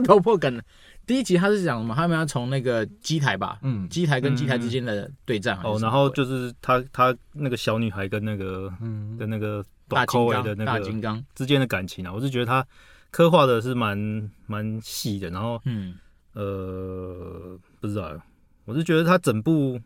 头破梗了。第一集他是讲什么？他们要从那个机台吧，嗯，机台跟机台之间的对战。哦，然后就是他他那个小女孩跟那个嗯跟那个大金刚的那个大金刚之间的感情啊，我是觉得他刻画的是蛮蛮细的。然后嗯呃不知道，我是觉得他整部。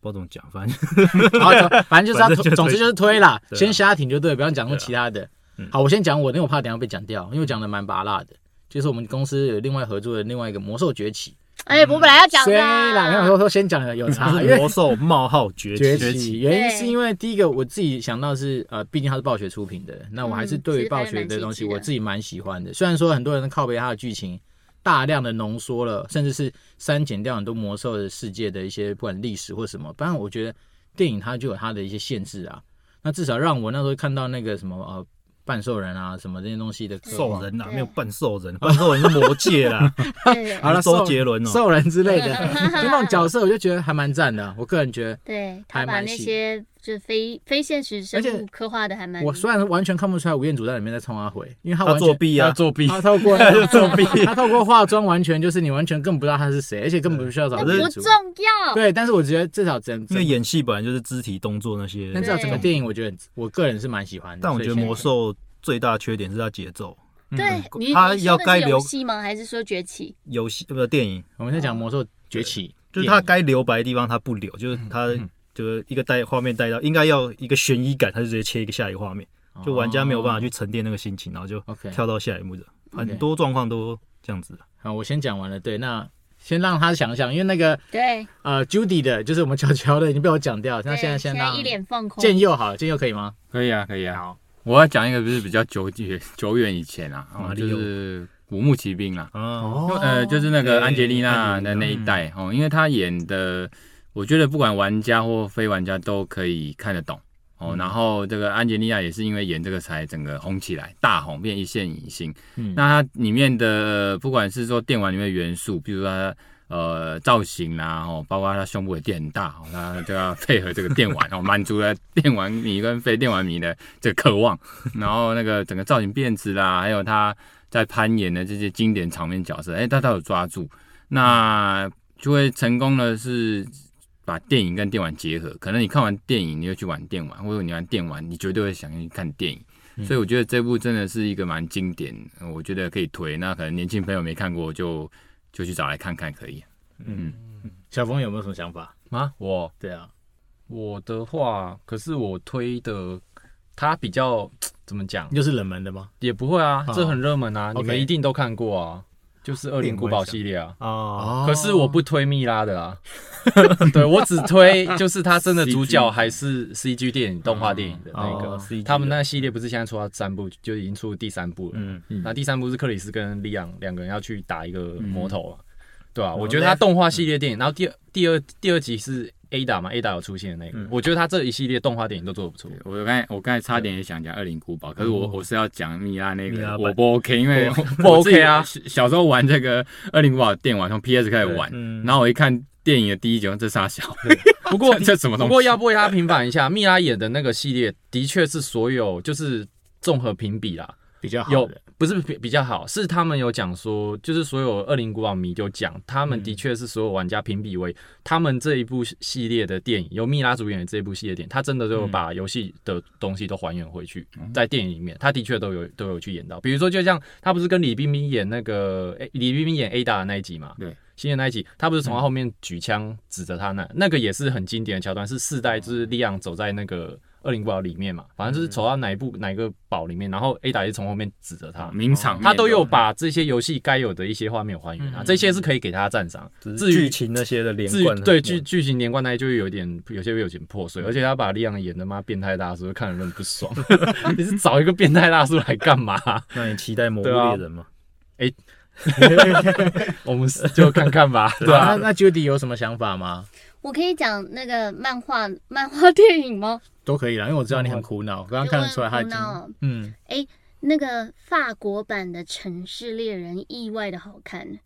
不知道怎么讲，反正 反正就是要，总之就是推啦，先瞎挺就对，不要讲那其他的。好，我先讲我，因为我怕等下被讲掉，因为我讲的蛮拔辣的。就是我们公司有另外合作的另外一个魔兽崛起。哎，我本来要讲的，啦，没有说说先讲的有差。魔兽冒号崛起，原因是因为第一个我自己想到是呃，毕竟它是暴雪出品的，那我还是对于暴雪的东西我自己蛮喜欢的。虽然说很多人靠背它的剧情。大量的浓缩了，甚至是删减掉很多魔兽的世界的一些不管历史或什么。当然我觉得电影它就有它的一些限制啊。那至少让我那时候看到那个什么呃。半兽人啊，什么这些东西的兽人啊，没有半兽人，半兽人是魔界啦。好了，周杰伦哦，兽人之类的，就那种角色，我就觉得还蛮赞的。我个人觉得，对还蛮那些就非非现实生物刻画的还蛮。我虽然完全看不出来吴彦祖在里面在冲阿回，因为他作弊啊，作弊，他透过 作弊，他透过化妆，完全就是你完全更不知道他是谁，而且根本不需要找。不重要。对，但是我觉得至少整，因为演戏本来就是肢体动作那些，但至少整个电影，我觉得我个人是蛮喜欢的。但我觉得魔兽。最大的缺点是它节奏。对，他要该留戏吗？还是说崛起？游戏不是电影，我们在讲魔兽崛起，就是他该留白的地方他不留，就是他就是一个带画面带到，应该要一个悬疑感，他就直接切一个下一个画面，就玩家没有办法去沉淀那个心情，然后就跳到下一幕的，很多状况都这样子。好，我先讲完了。对，那先让他想想，因为那个对呃 Judy 的，就是我们乔乔的已经被我讲掉，那现在先让一脸放空。建佑好，建佑可以吗？可以啊，可以啊。好。我要讲一个不是比较久远 久远以前啊，就是古墓奇兵啦，哦，呃，就是那个安吉丽娜的那一代哦，因为他演的，我觉得不管玩家或非玩家都可以看得懂哦。然后这个安吉丽亚也是因为演这个才整个红起来，大红变一线影星。那它里面的不管是说电玩里面的元素，比如说它。呃，造型啊，哦，包括他胸部的垫很大，他就要配合这个电玩，哦，满足了电玩迷跟非电玩迷的这个渴望。然后那个整个造型变质啦，还有他在攀岩的这些经典场面角色，哎，他都有抓住，那就会成功的是把电影跟电玩结合。可能你看完电影，你又去玩电玩，或者你玩电玩，你绝对会想去看电影。所以我觉得这部真的是一个蛮经典，我觉得可以推。那可能年轻朋友没看过就。就去找来看看可以。嗯，小峰有没有什么想法啊？我对啊，我的话，可是我推的，它比较怎么讲？就是冷门的吗？也不会啊，这很热门啊，你们一定都看过啊，就是《恶灵古堡》系列啊。哦。可是我不推蜜拉的啊，对，我只推就是他真的主角还是 CG 电影动画电影的那个。他们那系列不是现在出到三部，就已经出第三部了。嗯。那第三部是克里斯跟利昂两个人要去打一个魔头啊。对啊，我觉得他动画系列电影，然后第二第二第二集是 Ada 嘛，Ada 有出现的那个，我觉得他这一系列动画电影都做得不错。我刚才我刚才差点也想讲《恶灵古堡》，可是我我是要讲蜜拉那个，我不 OK，因为 不 OK 啊。小时候玩这个《恶灵古堡》电玩，从 PS 开始玩，然后我一看电影的第一集，这傻小？不过这什么东西？不过要不为他平反一下，蜜拉演的那个系列的确是所有就是综合评比啦。比较好有不是比比较好，是他们有讲说，就是所有恶灵古堡迷就讲，他们的确是所有玩家评比为他们这一部系列的电影，由蜜拉主演的这一部系列电影，他真的就把游戏的东西都还原回去，在电影里面，他的确都有都有去演到，比如说就像他不是跟李冰冰演那个，诶，李冰冰演 Ada 的那一集嘛，对。新的那一集，他不是从他后面举枪指着他那，那个也是很经典的桥段，是四代就是利昂走在那个恶灵古堡里面嘛，反正就是走到哪一部哪一个堡里面，然后 Ada 也是从后面指着他，名场面他都有把这些游戏该有的一些画面还原啊，这些是可以给他赞赏。至于剧情那些的连贯，对剧剧情连贯那些就有点有些有点破碎，而且他把利昂演的妈变态大叔，看人很不爽。你是找一个变态大叔来干嘛？那你期待魔物猎人吗？哎。我们就看看吧，对吧、啊？那那 Judy 有什么想法吗？我可以讲那个漫画、漫画电影吗？都可以啦，因为我知道你很苦恼，刚刚看得出来他已经。嗯，哎、欸，那个法国版的《城市猎人》意外的好看。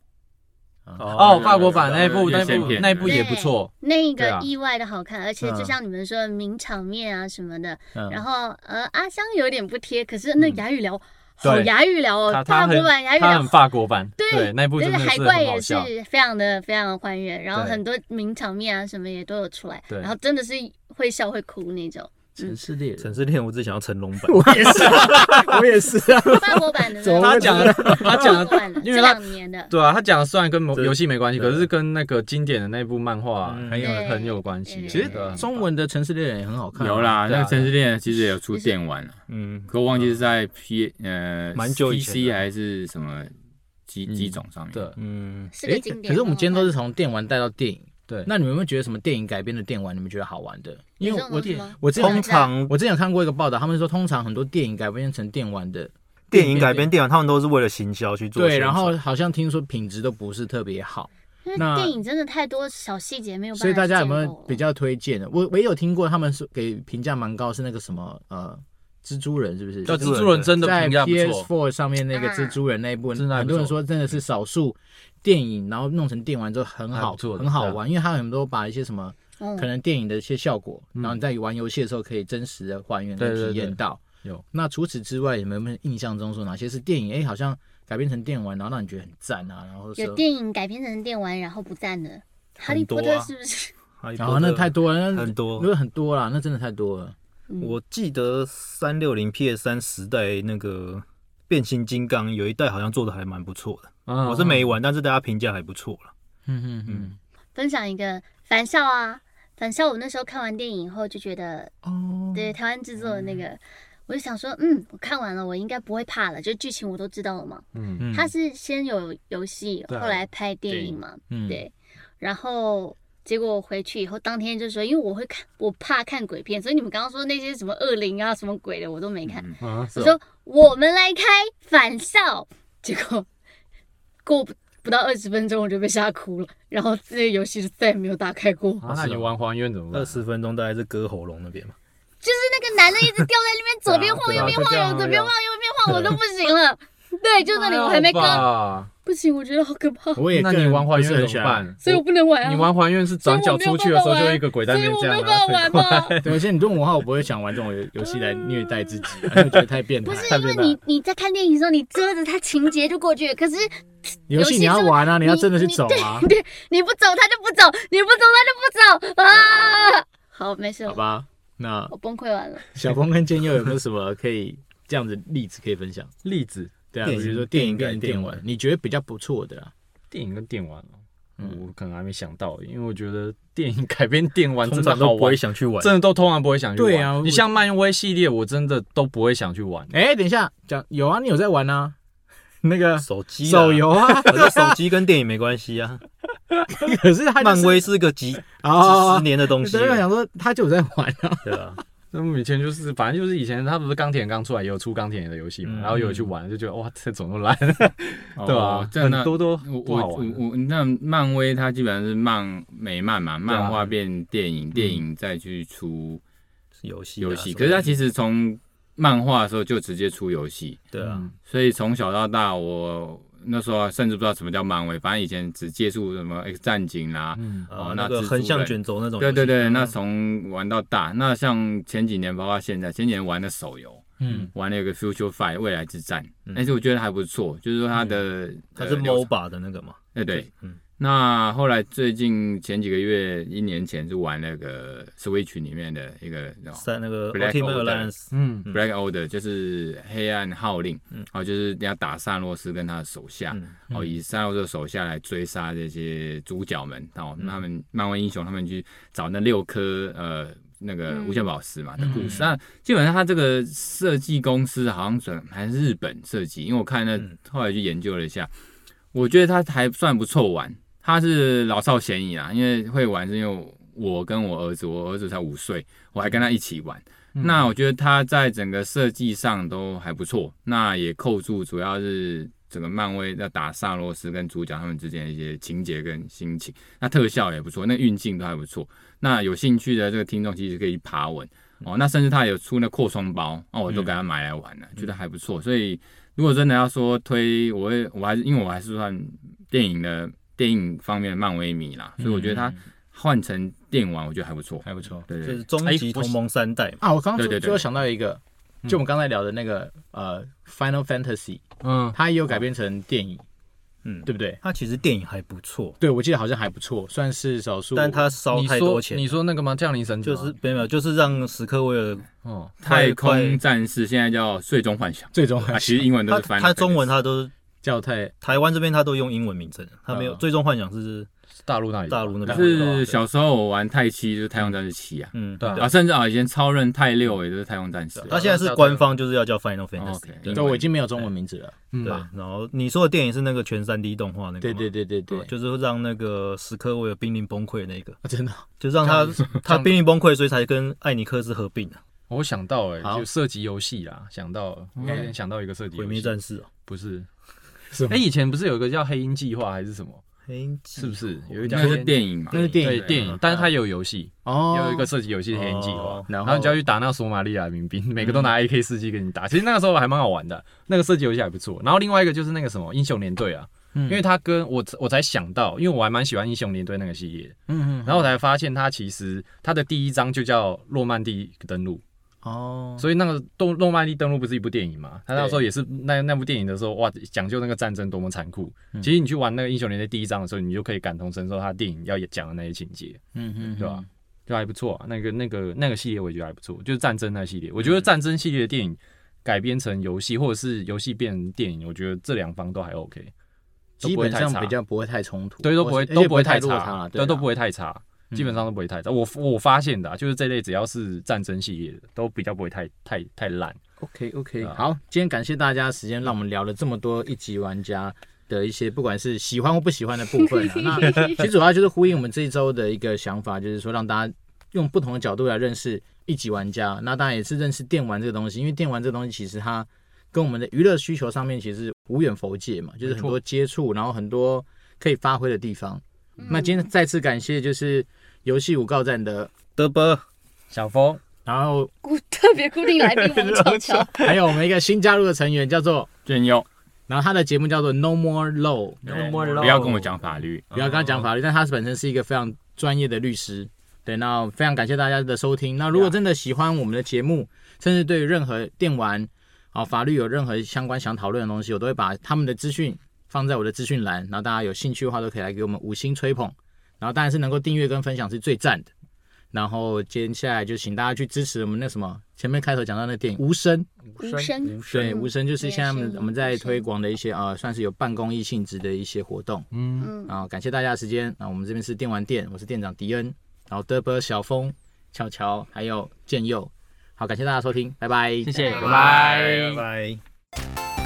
哦，法国版那一部，那部那部也不错，那个意外的好看，而且就像你们说的名场面啊什么的，然后呃阿香有点不贴，可是那哑语聊。好牙语聊哦，法国版牙语聊，很法国版，对，那部真的是海怪也是非常的非常的还原，然后很多名场面啊什么也都有出来，然后真的是会笑会哭那种。城市猎人，城市猎人，我只想要成龙版。我也是，我也是啊。法国版的，他讲的，他讲的，因为他两年的，对啊，他讲的虽然跟游戏没关系，可是跟那个经典的那部漫画很有很有关系。其实中文的城市猎人也很好看。有啦，那个城市猎人其实也有出电玩了，嗯，可我忘记是在 P 呃蛮久以前 PC 还是什么机机种上面。对，嗯，是。可是我们今天都是从电玩带到电影。对，那你们有没有觉得什么电影改编的电玩，你们觉得好玩的？因为我电我通常我之前有看过一个报道，他们说通常很多电影改编成电玩的电影改编电玩，他们都是为了行销去做。对，然后好像听说品质都不是特别好。那电影真的太多小细节没有办法。所以大家有没有比较推荐的？我我也有听过，他们说给评价蛮高，是那个什么呃。蜘蛛人是不是？叫蜘蛛人真的在 PS4 上面那个蜘蛛人那一部，很多人说真的是少数电影，然后弄成电玩之后很好，很好玩，因为它很多把一些什么可能电影的一些效果，然后你在玩游戏的时候可以真实的还原跟体验到。有。那除此之外，有没有印象中说哪些是电影？哎，好像改编成电玩，然后让你觉得很赞啊？然后有电影改编成电玩然后不赞的，哈利波特是不是？然后那太多了，很多，因为很多啦，那真的太多了。我记得三六零 PS 三时代那个变形金刚有一代好像做的还蛮不错的，我是没玩，但是大家评价还不错了。嗯嗯嗯。分享一个返校啊，返校我那时候看完电影以后就觉得，哦，对，台湾制作的那个，我就想说，嗯，我看完了，我应该不会怕了，就剧情我都知道了嘛。嗯嗯。他是先有游戏，后来拍电影嘛。嗯。对，然后。结果我回去以后，当天就说，因为我会看，我怕看鬼片，所以你们刚刚说那些什么恶灵啊、什么鬼的，我都没看。嗯啊、我说我们来开返校，结果过不不到二十分钟我就被吓哭了，然后这个游戏就再也没有打开过。啊、那你玩还原怎么办？二十分钟大概是割喉咙那边嘛？就是那个男的一直吊在那边，左边晃右边晃，右左边晃右边晃，我都不行了。对，就那里我还没割。不行，我觉得好可怕。我也，那你玩还原怎么办？所以我不能玩啊。你玩还原是转角出去的时候，就一个鬼在那边这样。所以我没有办法玩 吗？对，而且你这种文化，我不会想玩这种游游戏来虐待自己，因为觉得太变态。不是因为你你在看电影的时候，你遮着它情节就过去了。可是游戏你要玩啊，你要真的去走啊。对，你不走他就不走，你不走他就不走啊。好，没事。好吧，那我崩溃完了。小峰跟建佑有没有什么可以这样子例子可以分享？例子，对啊，比如说电影跟电玩，你觉得比较不错的啊？电影跟电玩哦，我可能还没想到，因为我觉得电影改编电玩真的都不会想去玩，真的都通常不会想去玩。对啊，你像漫威系列，我真的都不会想去玩。哎，等一下，讲有啊，你有在玩啊？那个手机手游啊，可是手机跟电影没关系啊。可是漫威是个几几十年的东西，所以我想说他就有在玩啊。对啊。那么以前就是，反正就是以前他不是钢铁人刚出来也有出钢铁人的游戏嘛，然后有去玩，就觉得哇，这怎么烂，对吧？很多都不好玩。我我那漫威它基本上是漫美漫嘛，漫画变电影，电影再去出游戏游戏。可是它其实从漫画的时候就直接出游戏，对啊。所以从小到大我。那时候甚至不知道什么叫漫威，反正以前只接触什么 X 战警啦，哦，那个横向卷轴那种。对对对，那从玩到大。那像前几年，包括现在，前几年玩的手游，嗯，玩那个 Future Fight 未来之战，嗯。但是我觉得还不错，就是说它的它是 MOBA 的那个嘛，对对，嗯，那后来最近前几个月，一年前就玩那个 Switch 里面的一个在那个 Black Order 嗯 Black Order，就是黑暗号令，嗯。哦，就是要打萨洛斯跟他的手下，嗯。哦，以萨洛斯的手下来追杀这些主角们，哦，嗯他们漫威英雄他们去找那六颗呃那个无限宝石嘛的故事。嗯那基本上他这个设计公司好像准还是日本设计，因为我看那嗯。后来去研究了一下，我觉得他还算不错玩。他是老少咸宜啊，因为会玩是因为我跟我儿子，我儿子才五岁，我还跟他一起玩。嗯那我觉得他在整个设计上都还不错，那也扣住主要是整个漫威在打萨洛斯跟主角他们之间的一些情节跟心情，那特效也不错，那运镜都还不错。那有兴趣的这个听众其实可以爬文哦，那甚至他有出那扩充包，那我都给他买来玩了，觉得还不错。所以如果真的要说推，我会我还是因为我还是算电影的。电影方面的漫威迷啦，所以我觉得它换成电影玩，我觉得还不错，还不错。对对就是终极同盟三代嘛，啊，我刚刚对对对。最后想到一个，就我们刚才聊的那个呃，Final Fantasy，嗯，它也有改编成电影，嗯，对不对？它其实电影还不错，对，我记得好像还不错，算是少数。但它烧太多钱，你说那个吗？降临神族就是没有，就是让史克威尔哦，太空战士现在叫最终幻想，最终啊，其实英文都他是翻。他中文他都叫太台湾这边他都用英文名称，他没有嗯。最终幻想是大陆那里，大陆那边。是小时候我玩太七，就是太空战士七啊，嗯，对啊。啊，甚至啊以前超人太六也就是太空战士。他现在是官方就是要叫 Final Fantasy，OK，对对，我已经没有中文名字了。嗯。对，然后你说的电影是那个全三 D 动画那个，对对，对对对，就是让那个史克威尔濒临崩溃那个，啊真的？就让他 他濒临崩溃，所以才跟艾尼克斯合并的我想到哎，好。就射击游戏啦，想到了，我有点想到一个射击毁灭战士哦，不是，是吗？哎，以前不是有一个叫黑鹰计划还是什么？黑鹰是不是？有一个叫那是电影嘛？那是电影。对电影，但是它也有游戏，哦，有一个射击游戏黑鹰计划哦，然然后你就要去打那个索马利亚民兵，每个都拿 AK 四七跟你打。其实那个时候还蛮好玩的，那个射击游戏还不错。然后另外一个就是那个什么英雄联队啊，嗯。因为他跟我我才想到，因为我还蛮喜欢英雄联队那个系列，嗯嗯，然后我才发现它其实它的第一章就叫诺曼底登陆，哦，所以那个动诺曼底登陆不是一部电影嘛？他那时候也是那那部电影的时候，哇，讲究那个战争多么残酷。其实你去玩那个英雄联盟第一章的时候，你就可以感同身受他电影要讲的那些情节。嗯嗯，对吧？就还不错啊，那个那个那个系列我觉得还不错，就是战争那系列，我觉得战争系列的电影改编成游戏，或者是游戏变成电影，我觉得这两方都还 OK，都基不会太差本上比较不会太冲突，对，都不会都不会太差对，都不会。太差，嗯基本上都不会太差。我我发现的啊，就是这类只要是战争系列的，都比较不会太太太烂。OK OK，啊好，今天感谢大家的时间，让我们聊了这么多一级玩家的一些不管是喜欢或不喜欢的部分啊。那其实主要就是呼应我们这一周的一个想法，就是说让大家用不同的角度来认识一级玩家。那当然也是认识电玩这个东西，因为电玩这个东西其实它跟我们的娱乐需求上面其实无远弗届嘛，就是很多接触，然后很多可以发挥的地方。那今天再次感谢就是游戏五告站的，德波小峰，然后固 特别固定来宾王巧巧，还有我们一个新加入的成员叫做，俊佑，然后他的节目叫做 No More Law。不要跟我讲法律，不要跟他讲法律，但他本身是一个非常专业的律师。对，那非常感谢大家的收听。那如果真的喜欢我们的节目，甚至对于任何电玩啊、法律有任何相关想讨论的东西，我都会把他们的资讯放在我的资讯栏。然后大家有兴趣的话，都可以来给我们五星吹捧。然后当然是能够订阅跟分享是最赞的。然后接下来就请大家去支持我们那什么前面开头讲到那个电影《无声》。无声，对，嗯无声就是现在我们我们在推广的一些呃，算是有半公益性质的一些活动。嗯，嗯，然后感谢大家的时间。那我们这边是电玩店，我是店长迪恩，然后德波、小峰、巧巧还有建佑。好，感谢大家收听，拜拜。谢谢，拜拜拜拜拜。